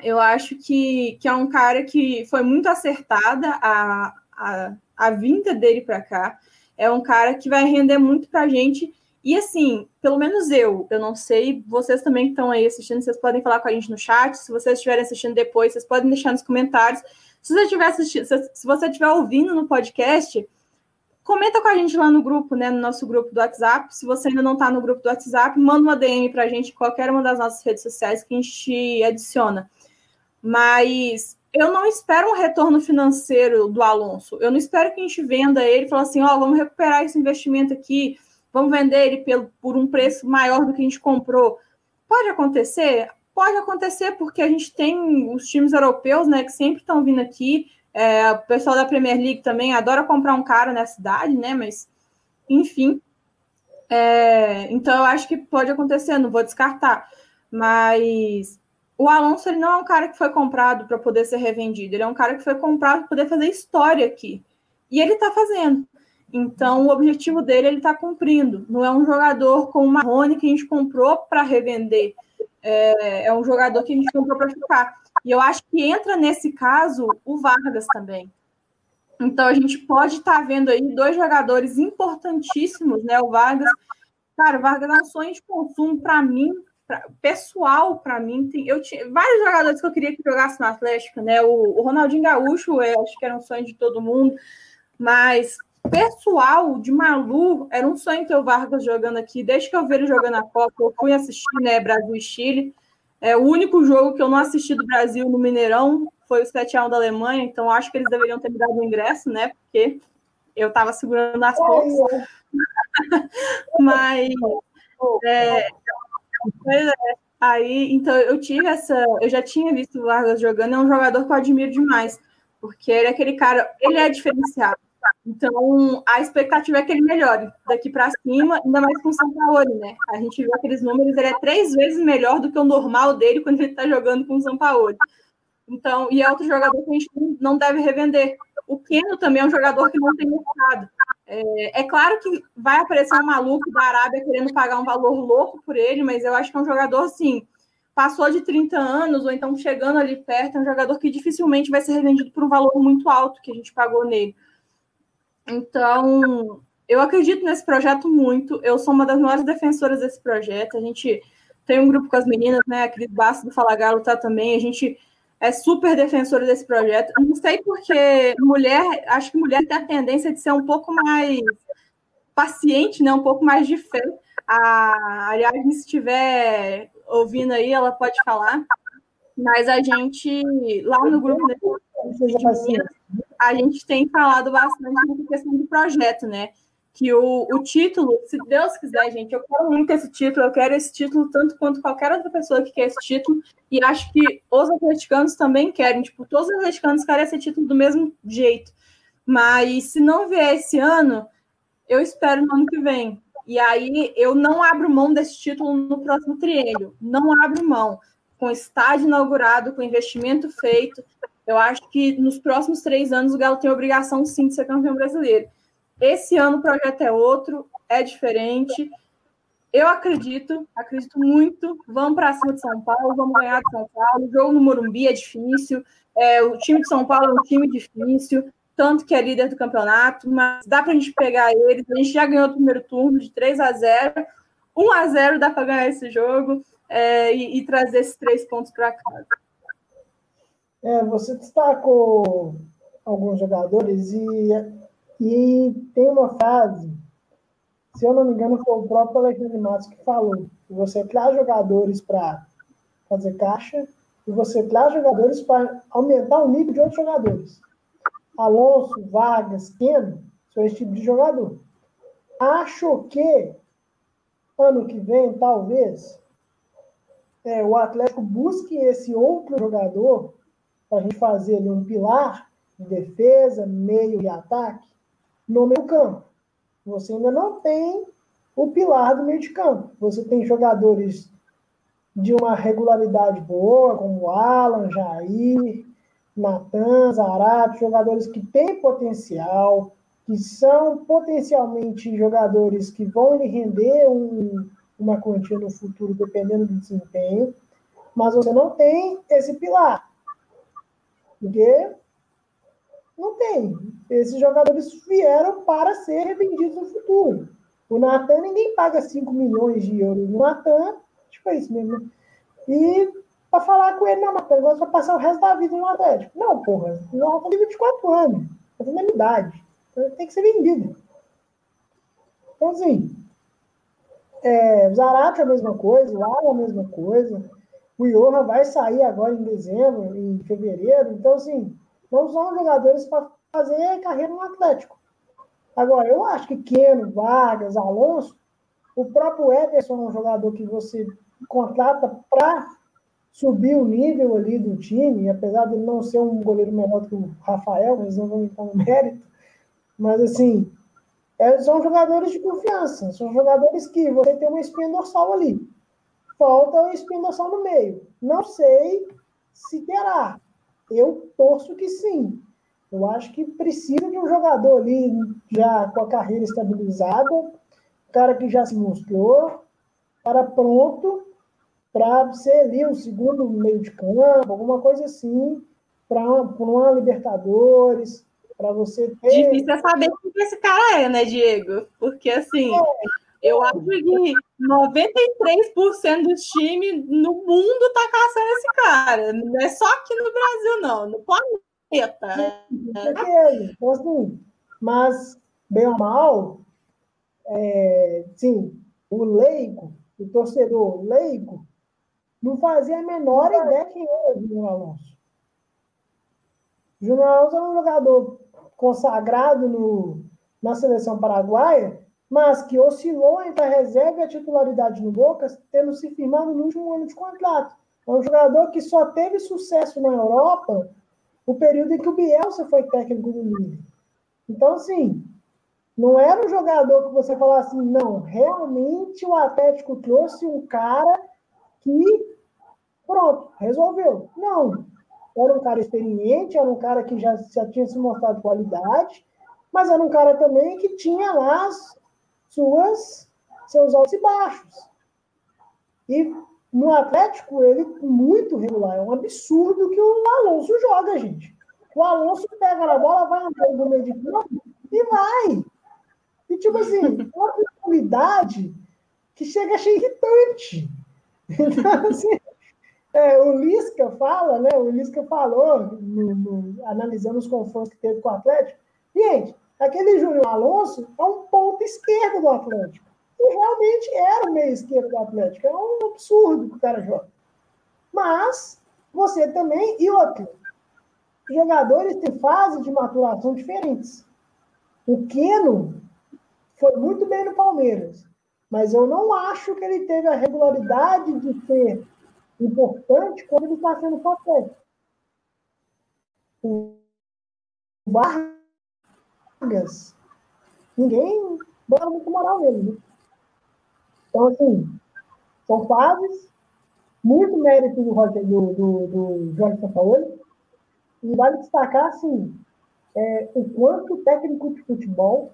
eu acho que, que é um cara que foi muito acertada a, a, a vinda dele para cá. É um cara que vai render muito para a gente. E assim, pelo menos eu, eu não sei, vocês também que estão aí assistindo, vocês podem falar com a gente no chat. Se vocês estiverem assistindo depois, vocês podem deixar nos comentários. Se você estiver assistindo, se você estiver ouvindo no podcast, comenta com a gente lá no grupo, né? No nosso grupo do WhatsApp. Se você ainda não está no grupo do WhatsApp, manda uma DM para a gente em qualquer uma das nossas redes sociais que a gente te adiciona. Mas eu não espero um retorno financeiro do Alonso. Eu não espero que a gente venda ele e fale assim: ó, oh, vamos recuperar esse investimento aqui vamos vender ele pelo, por um preço maior do que a gente comprou. Pode acontecer? Pode acontecer, porque a gente tem os times europeus, né, que sempre estão vindo aqui. É, o pessoal da Premier League também adora comprar um cara na cidade, né? Mas, enfim. É, então, eu acho que pode acontecer, não vou descartar. Mas o Alonso ele não é um cara que foi comprado para poder ser revendido, ele é um cara que foi comprado para poder fazer história aqui. E ele está fazendo. Então, o objetivo dele ele está cumprindo. Não é um jogador como o Marrone que a gente comprou para revender. É, é, um jogador que a gente comprou para ficar. E eu acho que entra nesse caso o Vargas também. Então, a gente pode estar tá vendo aí dois jogadores importantíssimos, né? O Vargas. Cara, o Vargas é um sonho de consumo para mim, pra, pessoal para mim. Tem, eu tinha vários jogadores que eu queria que jogasse no Atlético, né? O, o Ronaldinho Gaúcho, eu acho que era um sonho de todo mundo. Mas pessoal de Malu, era um sonho ter o Vargas jogando aqui. Desde que eu vi ele jogando a Copa, eu fui assistir, né, Brasil e Chile. É, o único jogo que eu não assisti do Brasil no Mineirão foi o 7x1 da Alemanha, então acho que eles deveriam ter me dado o ingresso, né, porque eu estava segurando as forças. (laughs) Mas, é, é, aí, então eu tive essa, eu já tinha visto o Vargas jogando, é um jogador que eu admiro demais, porque ele é aquele cara, ele é diferenciado então, a expectativa é que ele melhore daqui para cima, ainda mais com o São Paulo, né? A gente viu aqueles números, ele é três vezes melhor do que o normal dele quando ele está jogando com o São Paulo. Então, e é outro jogador que a gente não deve revender. O Keno também é um jogador que não tem mercado. É, é, claro que vai aparecer um maluco da Arábia querendo pagar um valor louco por ele, mas eu acho que é um jogador assim, passou de 30 anos, ou então chegando ali perto, é um jogador que dificilmente vai ser revendido por um valor muito alto que a gente pagou nele. Então, eu acredito nesse projeto muito. Eu sou uma das maiores defensoras desse projeto. A gente tem um grupo com as meninas, né? A Cris Bastos do Fala Galo tá também. A gente é super defensora desse projeto. Eu não sei porque mulher, acho que mulher tem a tendência de ser um pouco mais paciente, né? Um pouco mais de fé. A aliás, se estiver ouvindo aí, ela pode falar. Mas a gente, lá no grupo, né, a gente tem falado bastante na questão do projeto, né? Que o, o título, se Deus quiser, gente, eu quero muito esse título, eu quero esse título tanto quanto qualquer outra pessoa que quer esse título, e acho que os atleticanos também querem, tipo, todos os atleticanos querem esse título do mesmo jeito. Mas se não vier esse ano, eu espero no ano que vem. E aí eu não abro mão desse título no próximo triênio. Não abro mão. Com estádio inaugurado, com investimento feito, eu acho que nos próximos três anos o Galo tem a obrigação sim de ser campeão brasileiro. Esse ano o projeto é outro, é diferente. Eu acredito, acredito muito. Vamos para cima de São Paulo, vamos ganhar de São Paulo. O jogo no Morumbi é difícil. É, o time de São Paulo é um time difícil, tanto que é líder do campeonato, mas dá para a gente pegar eles. A gente já ganhou o primeiro turno de 3 a 0 1 a 0 dá para ganhar esse jogo é, e, e trazer esses três pontos para casa. É, você destacou alguns jogadores e, e tem uma frase, se eu não me engano, foi o próprio Alexandre Matos que falou: que você traz jogadores para fazer caixa e você traz jogadores para aumentar o nível de outros jogadores. Alonso, Vargas, Keno são esse tipo de jogador. Acho que ano que vem, talvez, é, o Atlético busque esse outro jogador para a gente fazer ali um pilar de defesa, meio e ataque no meio campo. Você ainda não tem o pilar do meio de campo. Você tem jogadores de uma regularidade boa, como Alan, Jair, Natan, Zarate, jogadores que têm potencial, que são potencialmente jogadores que vão lhe render um, uma quantia no futuro, dependendo do desempenho, mas você não tem esse pilar. Porque não tem. Esses jogadores vieram para ser revendidos no futuro. O Natan, ninguém paga 5 milhões de euros no Natan, tipo é isso mesmo, né? E para falar com ele, não, Natan, agora você vai passar o resto da vida no Atlético. Não, porra, não, tem 24 anos, tá tendo a minha idade. Tem que ser vendido. Então, assim, é, Zarate é a mesma coisa, Alan é a mesma coisa, o Johan vai sair agora em dezembro, em fevereiro, então, assim, não são jogadores para fazer carreira no Atlético. Agora, eu acho que Keno, Vargas, Alonso, o próprio Ederson é um jogador que você contrata para subir o nível ali do time, apesar de não ser um goleiro melhor que o Rafael, mas não vamos entrar no mérito, mas assim, é, são jogadores de confiança, são jogadores que você tem uma espinha dorsal ali. Falta uma espinha dorsal no meio. Não sei se terá. Eu torço que sim. Eu acho que precisa de um jogador ali já com a carreira estabilizada, cara que já se mostrou, cara pronto para ser ali o segundo meio de campo, alguma coisa assim, para uma Libertadores, para você ter. Difícil é saber quem esse cara é, né, Diego? Porque assim. É. Eu acho que 93% dos times no mundo tá caçando esse cara. Não é só aqui no Brasil, não. No planeta. É, então, assim, mas, bem ou mal, é, sim, o leigo, o torcedor leigo, não fazia a menor ideia quem era o Júnior Alonso. Júnior Alonso era um jogador consagrado no, na seleção paraguaia, mas que oscilou entre a reserva e a titularidade no Boca, tendo se firmado no último ano de contrato. É um jogador que só teve sucesso na Europa o período em que o Bielsa foi técnico do Milan. Então, assim, não era um jogador que você falasse assim, não, realmente o Atlético trouxe um cara que, pronto, resolveu. Não. Era um cara experiente, era um cara que já, já tinha se mostrado qualidade, mas era um cara também que tinha lá as suas, seus altos e baixos. E no Atlético, ele muito regular. É um absurdo que o Alonso joga, gente. O Alonso pega na bola, vai andando no meio de campo e vai. E, tipo assim, (laughs) uma qualidade que chega a ser irritante. Então, assim, é, o Lisca fala, né? O Lisca falou, no, no, analisando os confrontos que teve com o Atlético. Gente, aquele Júnior Alonso é um ponto esquerdo do Atlético e realmente era o meio esquerdo do Atlético. É um absurdo que o cara joga. Mas você também, e outro, jogadores têm fases de maturação diferentes. O Keno foi muito bem no Palmeiras, mas eu não acho que ele teve a regularidade de ser importante quando ele está sendo potente. O Vargas, ninguém bota muito moral nele. Né? Então, assim, são fases, muito mérito do, Roger, do, do, do Jorge Sampaoli, e vale destacar, assim, é, o quanto o técnico de futebol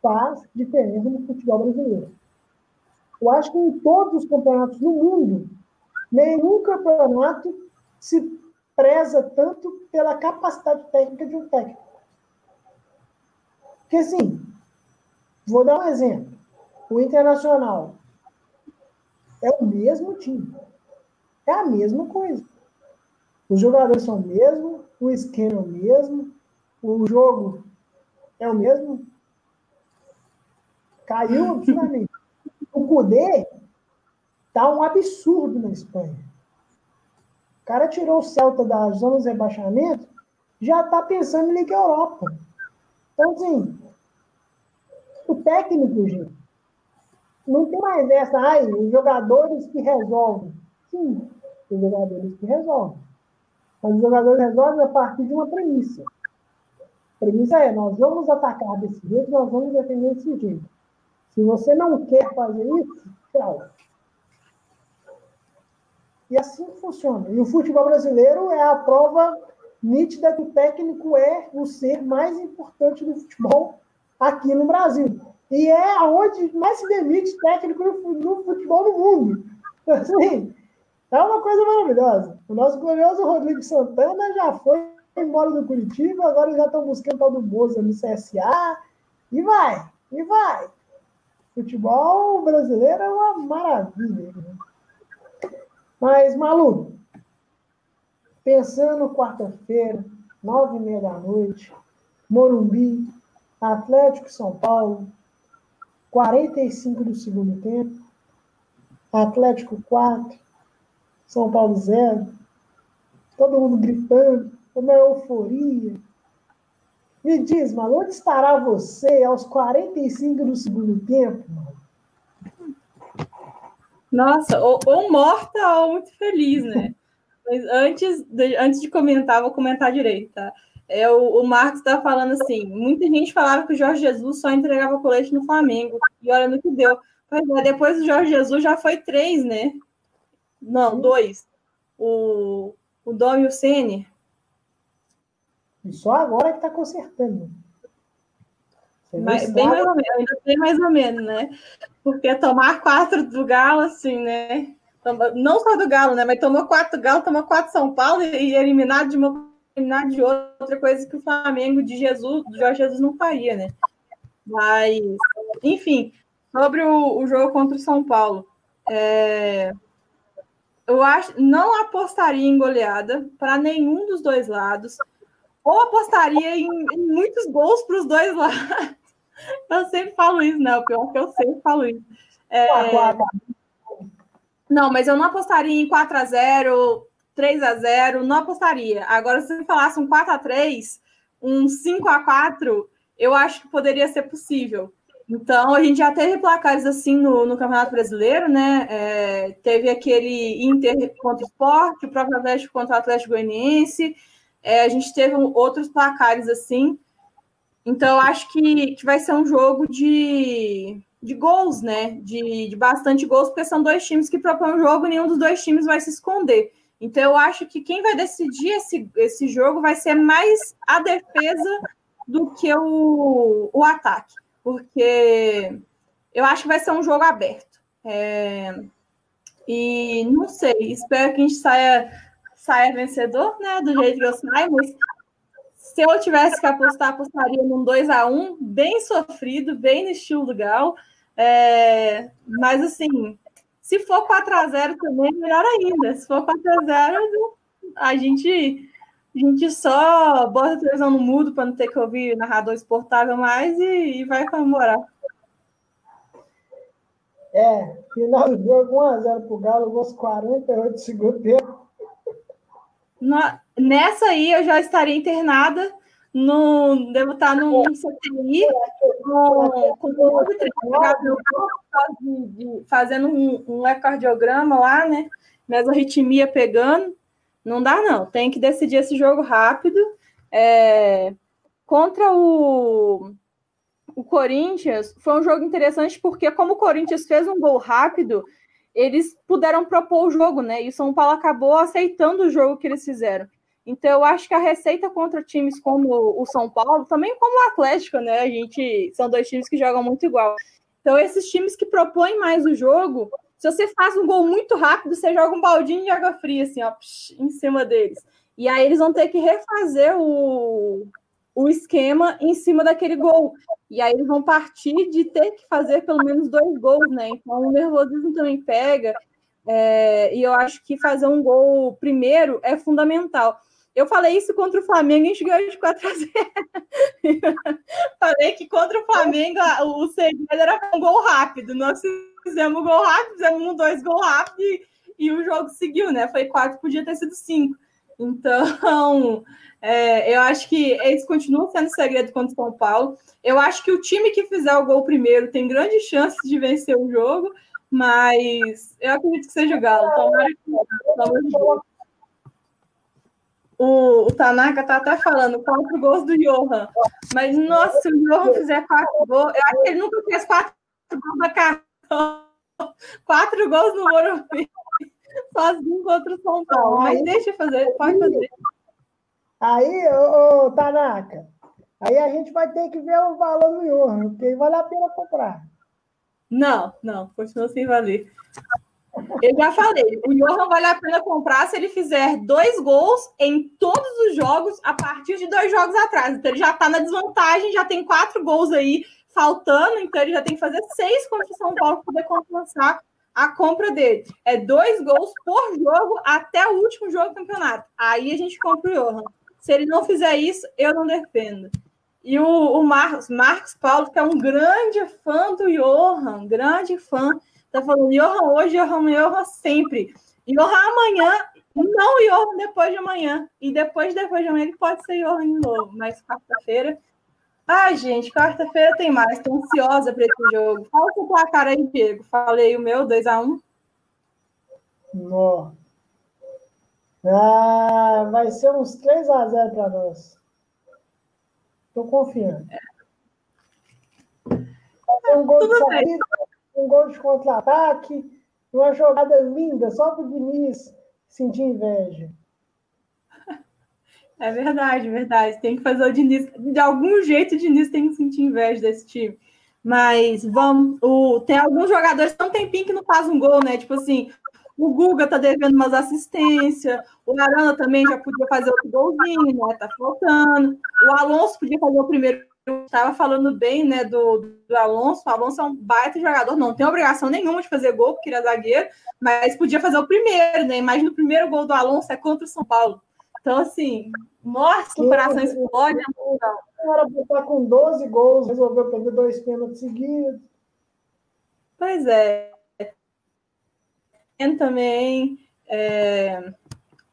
faz diferença no futebol brasileiro. Eu acho que em todos os campeonatos do mundo, nenhum campeonato se preza tanto pela capacidade técnica de um técnico. Porque, assim, vou dar um exemplo. O Internacional é o mesmo time. É a mesma coisa. Os jogadores são o mesmo, o esquema é o mesmo, o jogo é o mesmo. Caiu (laughs) absurdamente. O Cudê tá um absurdo na Espanha. O cara tirou o Celta da zona de rebaixamento, já tá pensando em Liga Europa. Então, assim, técnico, gente, não tem mais essa, ai, os jogadores que resolvem. Sim, os jogadores que resolvem. Mas os jogadores resolvem a partir de uma premissa. A premissa é, nós vamos atacar desse jeito, nós vamos defender desse jeito. Se você não quer fazer isso, tchau. E assim funciona. E o futebol brasileiro é a prova nítida que o técnico é o ser mais importante do futebol aqui no Brasil. E é onde mais se demite técnico no futebol no mundo. (laughs) Assim, é uma coisa maravilhosa. O nosso glorioso Rodrigo Santana já foi embora do Curitiba, agora já estão buscando tal do Boza no CSA. E vai, e vai. Futebol brasileiro é uma maravilha. Né? Mas, maluco, pensando quarta-feira, nove e meia da noite, Morumbi, Atlético São Paulo, 45 do segundo tempo, Atlético 4, São Paulo 0, todo mundo gritando, uma euforia. Me diz, mano, onde estará você aos 45 do segundo tempo, mano? Nossa, ou, ou morta ou muito feliz, né? (laughs) Mas antes de, antes de comentar, vou comentar direito, tá? É, o, o Marcos está falando assim: muita gente falava que o Jorge Jesus só entregava colete no Flamengo, e olha no que deu. Pois é, depois do Jorge Jesus já foi três, né? Não, dois. O, o Dom e o Sene. E só agora que está consertando. Mas, bem mais ou menos, ainda bem mais ou menos, né? Porque tomar quatro do Galo, assim, né? Não só do Galo, né? Mas tomou quatro do Galo, tomou quatro São Paulo e eliminado de uma eliminar de outra coisa que o Flamengo de Jesus, do Jorge Jesus não faria, né? Mas, enfim, sobre o, o jogo contra o São Paulo. É, eu acho, não apostaria em goleada para nenhum dos dois lados, ou apostaria em, em muitos gols para os dois lados. (laughs) Eu sempre falo isso, né? O pior é que eu sempre falo isso. É, não, mas eu não apostaria em 4 a 0 3 a 0 não apostaria. Agora, se você falasse um 4 a 3 um 5 a 4 eu acho que poderia ser possível. Então, a gente já teve placares assim no, no Campeonato Brasileiro, né? É, teve aquele Inter contra o Sport, o próprio Atlético contra o Atlético Goianiense. É, a gente teve outros placares assim. Então, acho que, que vai ser um jogo de, de gols, né? De, de bastante gols, porque são dois times que propõem o jogo e nenhum dos dois times vai se esconder. Então, eu acho que quem vai decidir esse, esse jogo vai ser mais a defesa do que o, o ataque porque eu acho que vai ser um jogo aberto. É, e não sei, espero que a gente saia, saia vencedor, né? Do jeito que eu saio, mas se eu tivesse que apostar, apostaria num 2 a 1 bem sofrido, bem no estilo do Gal. É, mas assim, se for 4 a 0 também, melhor ainda. Se for 4 a 0 a gente a gente só bota a televisão no mudo para não ter que ouvir narrador exportável mais e, e vai comemorar. É, final do jogo 1x0 pro Galo, gols 48 do segundo tempo. nessa aí eu já estaria internada, no, devo estar no CTI, com, com fazendo um, um ecocardiograma lá, né? Mesarritmia pegando. Não dá, não. Tem que decidir esse jogo rápido. É... Contra o... o Corinthians, foi um jogo interessante porque, como o Corinthians fez um gol rápido, eles puderam propor o jogo, né? E o São Paulo acabou aceitando o jogo que eles fizeram. Então, eu acho que a receita contra times como o São Paulo, também como o Atlético, né? A gente são dois times que jogam muito igual. Então, esses times que propõem mais o jogo, se você faz um gol muito rápido, você joga um baldinho de água fria, assim, ó, em cima deles. E aí eles vão ter que refazer o, o esquema em cima daquele gol. E aí eles vão partir de ter que fazer pelo menos dois gols, né? Então o nervosismo também pega. É, e eu acho que fazer um gol primeiro é fundamental. Eu falei isso contra o Flamengo e a gente ganhou de 4 a 0. (laughs) falei que contra o Flamengo o segredo era um gol rápido. Nós fizemos gol rápido, fizemos um, dois gol rápido e, e, o jogo seguiu, né? Foi quatro, podia ter sido cinco. Então, (laughs) é, eu acho que esse continua sendo segredo contra o São Paulo. Eu acho que o time que fizer o gol primeiro tem grandes chances de vencer o jogo, mas eu acredito que seja o Galo. Tomara que. O, o Tanaka tá até falando quatro gols do Johan. Mas, nossa, se o Johan fizer quatro gols, eu acho que ele nunca fez quatro gols na carreira. Quatro gols no Morumbi. (laughs) sozinho contra o São Paulo. Mas deixa eu fazer, pode fazer. Aí, ô, ô, Tanaka, aí a gente vai ter que ver o valor do Johan, porque vale a pena comprar. Não, não, continua sem valer. Eu já falei, o Johan vale a pena comprar se ele fizer dois gols em todos os jogos a partir de dois jogos atrás. Então ele já está na desvantagem, já tem quatro gols aí faltando, então ele já tem que fazer seis contra o São Paulo para poder compensar a compra dele. É dois gols por jogo até o último jogo do campeonato. Aí a gente compra o Johan. Se ele não fizer isso, eu não defendo. E o, o Marcos, Marcos Paulo, que é um grande fã do Johan, grande fã, tá falando Johan hoje, Johan, Johan sempre. Johan amanhã, não Johan depois de amanhã. E depois, depois de amanhã, ele pode ser Johan de novo. Mas quarta-feira. Ai, gente, quarta-feira tem mais. Estou ansiosa para esse jogo. Fala o placar aí, Diego. Falei o meu, 2x1. Um. Ah, vai ser uns 3 a 0 para nós. Estou confiando. Ser um gol Tudo de saída, um gol de contra-ataque, uma jogada linda, só para o Diniz sentir inveja. (laughs) É verdade, verdade. Tem que fazer o Diniz. De algum jeito, o Diniz tem que sentir inveja desse time. Mas vamos. O, tem alguns jogadores que não tem pin que não faz um gol, né? Tipo assim, o Guga tá devendo umas assistências, o Arana também já podia fazer outro golzinho, né? Tá faltando. O Alonso podia fazer o primeiro. Estava falando bem, né, do, do Alonso. O Alonso é um baita jogador, não tem obrigação nenhuma de fazer gol, porque ele é zagueiro, mas podia fazer o primeiro, né? Imagina o primeiro gol do Alonso é contra o São Paulo. Então, assim, mostra o coração explode. O cara botar com 12 gols, resolveu perder dois pênaltis seguidos. Pois é também. É...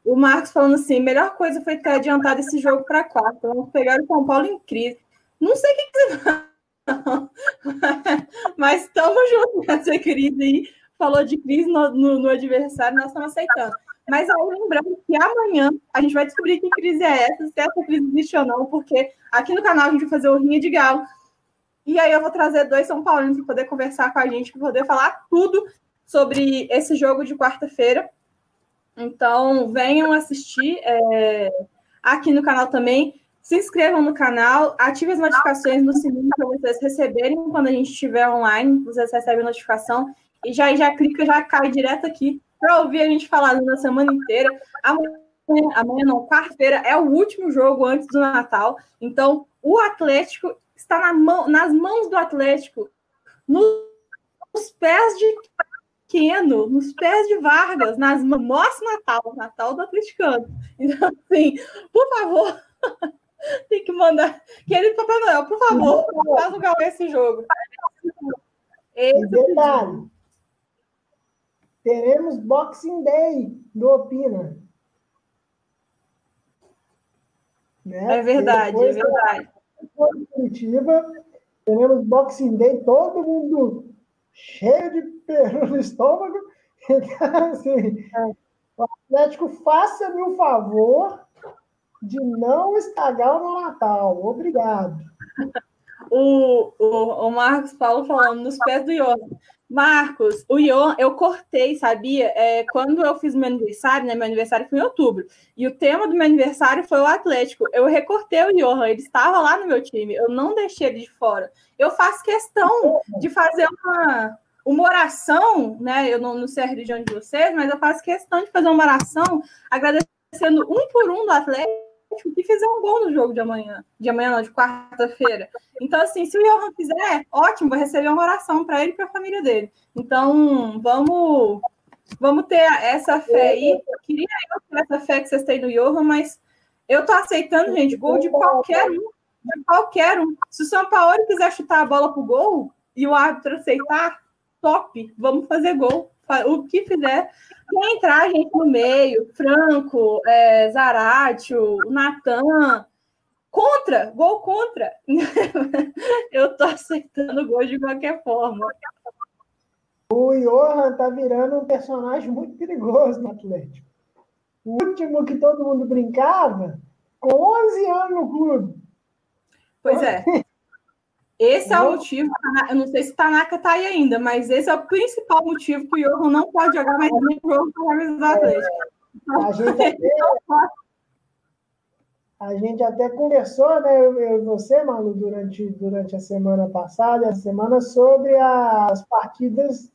O Marcos falando assim: melhor coisa foi ter adiantado esse jogo para quarta. Vamos pegar o São Paulo em crise. Não sei o que, que você (laughs) mas estamos juntos nessa crise aí. Falou de crise no, no, no adversário, nós estamos aceitando. Mas aí, lembrando que amanhã a gente vai descobrir que crise é essa, se essa crise existe ou não, porque aqui no canal a gente vai fazer o Rinha de Galo. E aí eu vou trazer dois São Paulinos para poder conversar com a gente, para poder falar tudo sobre esse jogo de quarta-feira. Então, venham assistir é, aqui no canal também. Se inscrevam no canal, ative as notificações no sininho para vocês receberem quando a gente estiver online. Vocês recebem notificação e já, já clica, já cai direto aqui para ouvir a gente falar na semana inteira. Amanhã, amanhã não, quarta-feira é o último jogo antes do Natal. Então, o Atlético está na mão, nas mãos do Atlético, nos pés de pequeno, nos pés de Vargas, nas nosso Natal, Natal do atleticano. Então, assim, por favor, (laughs) (laughs) tem que mandar. Querido Papai Noel, por favor, faz o Galo esse jogo. Esse detalhe, teremos Boxing Day do Opina. Né? É verdade, é verdade. Curitiba, teremos Boxing Day, todo mundo cheio de peru no estômago. (laughs) Então, assim, o Atlético, faça-me o favor de não estragar o Natal. Obrigado. O, o, o Marcos Paulo falando nos pés do Ion. Marcos, o Ion, eu cortei, sabia? É, quando eu fiz meu aniversário, né? Meu aniversário foi em outubro. E o tema do meu aniversário foi o Atlético. Eu recortei o Johan, ele estava lá no meu time. Eu não deixei ele de fora. Eu faço questão de fazer uma, uma oração, né? Eu não, não sei a religião de vocês, mas eu faço questão de fazer uma oração agradecendo um por um do Atlético que fizer um gol no jogo de amanhã, de amanhã não, de quarta-feira. Então, assim, se o Johan fizer, ótimo, vou receber uma oração para ele e para a família dele. Então, vamos, vamos ter essa fé aí. Eu queria eu ter essa fé que vocês têm no Johan, mas eu tô aceitando, gente, gol de qualquer um, de qualquer um. Se o São Paulo quiser chutar a bola pro gol e o árbitro aceitar, top, vamos fazer gol. O que fizer, quem entrar gente no meio, Franco, é, Zaratio, Natan, contra, gol contra. (laughs) Eu tô aceitando gol de qualquer forma. O Johan tá virando um personagem muito perigoso no Atlético. O último que todo mundo brincava, com 11 anos no clube. Pois é. (laughs) Esse é o motivo, eu não sei se Tanaka tá aí ainda, mas esse é o principal motivo que o Johan não pode jogar mais nenhum jogo com a camisa do Atlético. A gente (laughs) até, a gente até conversou, né, eu, e você, Malu, durante, durante a semana passada, a semana, sobre as partidas,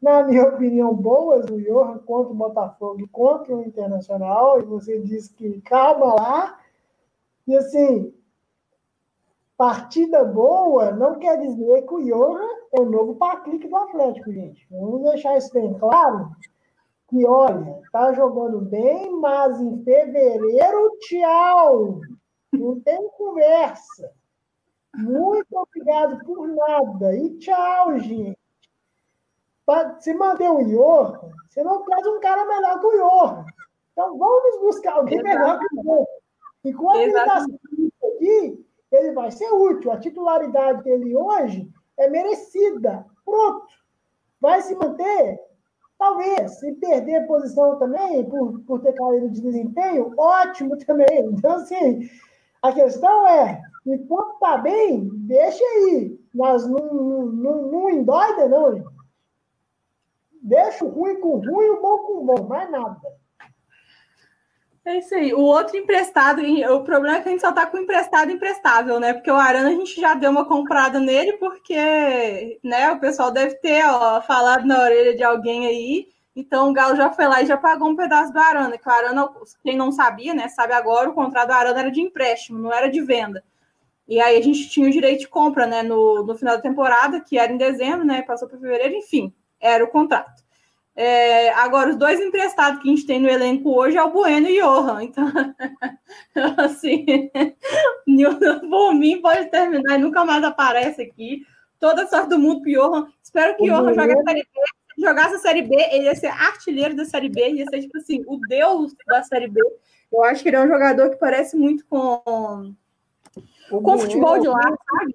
na minha opinião, boas do Johan contra o Botafogo contra o Internacional, e você disse que calma lá, e assim, partida boa não quer dizer que o Johan é o novo Patrick do Atlético, gente. Vamos deixar isso bem claro. Que, olha, tá jogando bem, mas em fevereiro, tchau. Não tem conversa. Muito obrigado por nada. E tchau, gente. Para se manter o Johan, você não traz um cara melhor que o Johan. Então vamos buscar alguém Exato. melhor que o Johan. Enquanto Exato. ele está aqui, ele vai ser útil. A titularidade dele hoje é merecida. Pronto. Vai se manter? Talvez. Se perder posição também, por, por ter caído de desempenho, ótimo também. Então, assim, a questão é, enquanto tá bem, deixa aí. Mas não, não, não endoida, não. Deixa o ruim com ruim, o bom com bom, mais nada. É isso aí. O outro emprestado, o problema é que a gente só tá com emprestado emprestável, né? Porque o Arana a gente já deu uma comprada nele, porque né, o pessoal deve ter ó, falado na orelha de alguém aí. Então o Galo já foi lá e já pagou um pedaço do Arana. Que o Arana, quem não sabia, né? Sabe agora, o contrato do Arana era de empréstimo, não era de venda. E aí a gente tinha o direito de compra, né? No, no final da temporada, que era em dezembro, né? Passou para fevereiro, enfim, era o contrato. É, agora, os dois emprestados que a gente tem no elenco hoje é o Bueno e o Johan. Então, (laughs) assim, (laughs) por mim pode terminar e nunca mais aparece aqui. Toda sorte do mundo para o Johan. Espero que o Johan jogue a Série B. Se jogasse a Série B, ele ia ser artilheiro da Série B, ia ser, tipo assim, o deus da Série B. Eu acho que ele é um jogador que parece muito com, o com futebol de lá, sabe?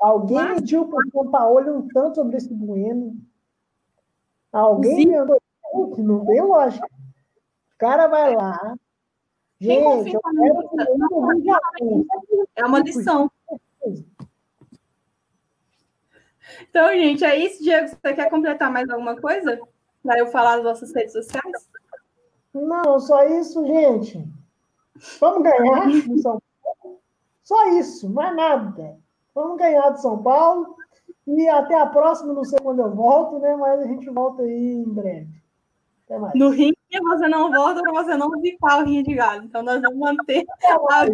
Alguém Mas... para o São Paulo um tanto sobre esse Bueno. Alguém andou. Não tem lógica. O cara vai lá. Gente, É uma lição. Então, gente, é isso, Diego. Você quer completar mais alguma coisa? Para eu falar das nossas redes sociais? Não, só isso, gente. Vamos ganhar no São Paulo. Só isso, mais nada. Vamos ganhar de São Paulo. E até a próxima, não sei quando eu volto, né? Mas a gente volta aí em breve. Até mais. No ringue você não volta para você não visitar o ringue de galo. Então nós vamos manter a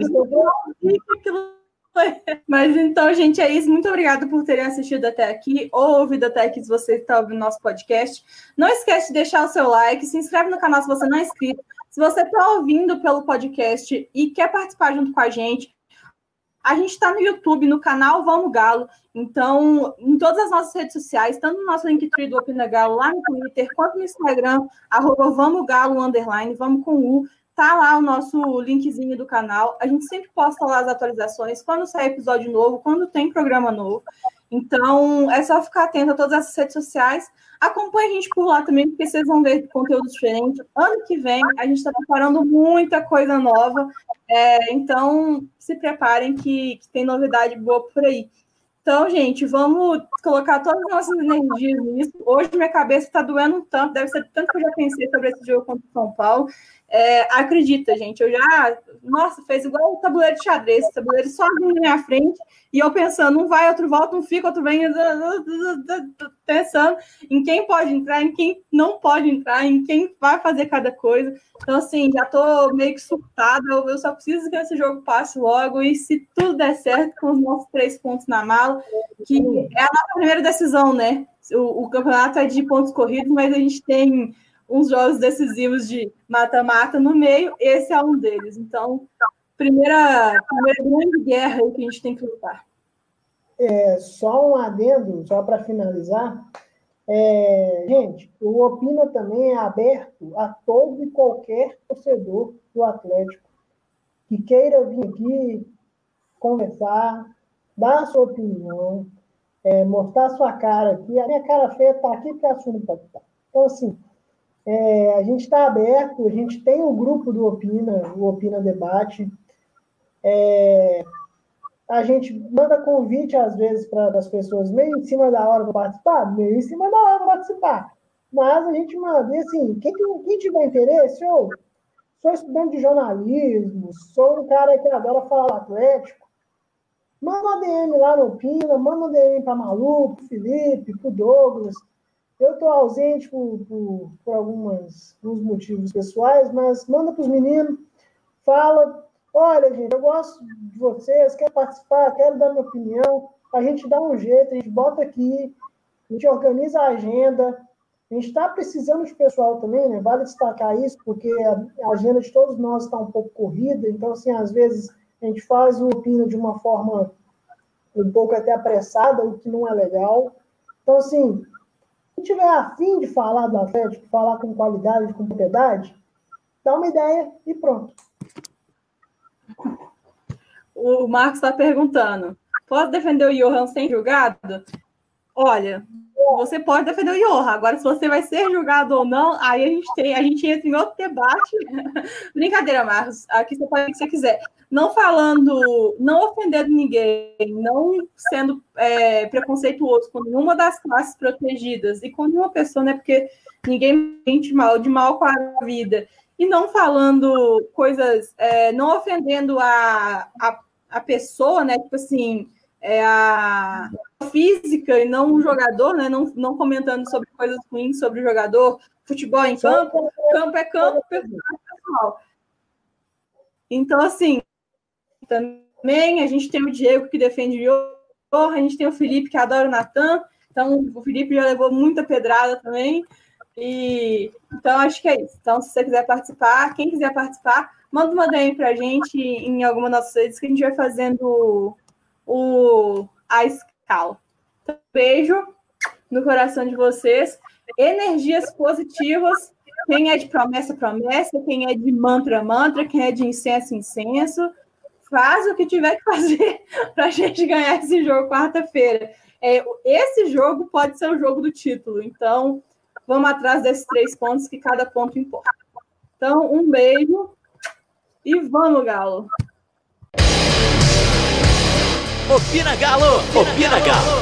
mas então, gente, é isso. Muito obrigada por terem assistido até aqui ou ouvido até aqui se você está ouvindo nosso podcast. Não esquece de deixar o seu like, se inscreve no canal se você não é inscrito. Se você está ouvindo pelo podcast e quer participar junto com a gente, a gente está no YouTube, no canal Vamos Galo. Então, em todas as nossas redes sociais, tanto no nosso link do Opina Galo, lá no Twitter, quanto no Instagram, arroba Vamos Galo, underline, vamos com U. Tá lá o nosso linkzinho do canal. A gente sempre posta lá as atualizações, quando sai episódio novo, quando tem programa novo. Então, é só ficar atento a todas essas redes sociais. Acompanhe a gente por lá também, porque vocês vão ver conteúdo diferente. Ano que vem, a gente está preparando muita coisa nova. É, então, se preparem que, que, tem novidade boa por aí. Então, gente, vamos colocar todas as nossas energias nisso. Hoje minha cabeça está doendo um tanto, deve ser tanto que eu já pensei sobre esse jogo contra o São Paulo. É, acredita, gente, eu já, nossa, fez igual o tabuleiro de xadrez, o tabuleiro sozinho na minha frente, e eu pensando, um vai, outro volta, um fica, outro vem, (laughs) pensando em quem pode entrar, em quem não pode entrar, em quem vai fazer cada coisa. Então, assim, já tô meio que surtada, eu, só preciso que esse jogo passe logo, e se tudo der certo, com os nossos três pontos na mala, que é a nossa primeira decisão, né? O, o campeonato é de pontos corridos, mas a gente tem uns jogos decisivos de mata-mata no meio, esse é um deles. Então, primeira, primeira grande guerra que a gente tem que lutar. É, só um adendo, só para finalizar. É, gente, o Opina também é aberto a todo e qualquer torcedor do Atlético que queira vir aqui conversar, dar a sua opinião, é, mostrar sua cara aqui. A minha cara feia está aqui porque a não pode estar. Então, assim, é, a gente está aberto, a gente tem o grupo do Opina, o Opina Debate. É, a gente manda convite, às vezes, para as pessoas meio em cima da hora para participar, meio em cima da hora para participar. Mas a gente manda. E assim, quem, quem tiver interesse, eu sou estudante de jornalismo, sou um cara que adora falar Atlético. Manda uma DM lá no Pina, manda uma DM para Malu, para Felipe, para Douglas. Eu estou ausente por, por, por algumas, alguns motivos pessoais, mas manda para os meninos, fala, olha, gente, eu gosto de vocês, quero participar, quero dar minha opinião. A gente dá um jeito, a gente bota aqui, a gente organiza a agenda, a gente está precisando de pessoal também, né? Vale destacar isso, porque a agenda de todos nós está um pouco corrida, então, assim, às vezes a gente faz o opina de uma forma um pouco até apressada, o que não é legal. Então, assim, se tiver afim de falar do Atlético, falar com qualidade, com propriedade, dá uma ideia e pronto. O Marcos está perguntando: posso defender o Johan sem julgado? Olha, você pode defender o Johan. Agora, se você vai ser julgado ou não, aí a gente tem, a gente entra em outro debate. (laughs) Brincadeira, Marcos. Aqui você pode o que você quiser. Não falando, não ofendendo ninguém, não sendo é, preconceituoso com nenhuma das classes protegidas e com nenhuma pessoa, né? Porque ninguém mente mal, de mal com a vida. E não falando coisas, é, não ofendendo a, a, a pessoa, né? Tipo assim, é a física e não um jogador, né? Não, não comentando sobre coisas ruins sobre o jogador, futebol em campo, campo é campo, pessoal. Então, assim, também a gente tem o Diego que defende o Ior, a gente tem o Felipe que adora o Natan, então o Felipe já levou muita pedrada também. E então acho que é isso. Então, se você quiser participar, quem quiser participar, manda uma DM para a gente em alguma das nossas redes que a gente vai fazendo o, a escala. Então, beijo no coração de vocês. Energias positivas. Quem é de promessa, promessa. Quem é de mantra, mantra. Quem é de incenso, incenso. Faz o que tiver que fazer (laughs) para a gente ganhar esse jogo quarta-feira. É, esse jogo pode ser o jogo do título. Então, vamos atrás desses três pontos, que cada ponto importa. Então, um beijo e vamos, Galo! Opina Galo! Opina Galo!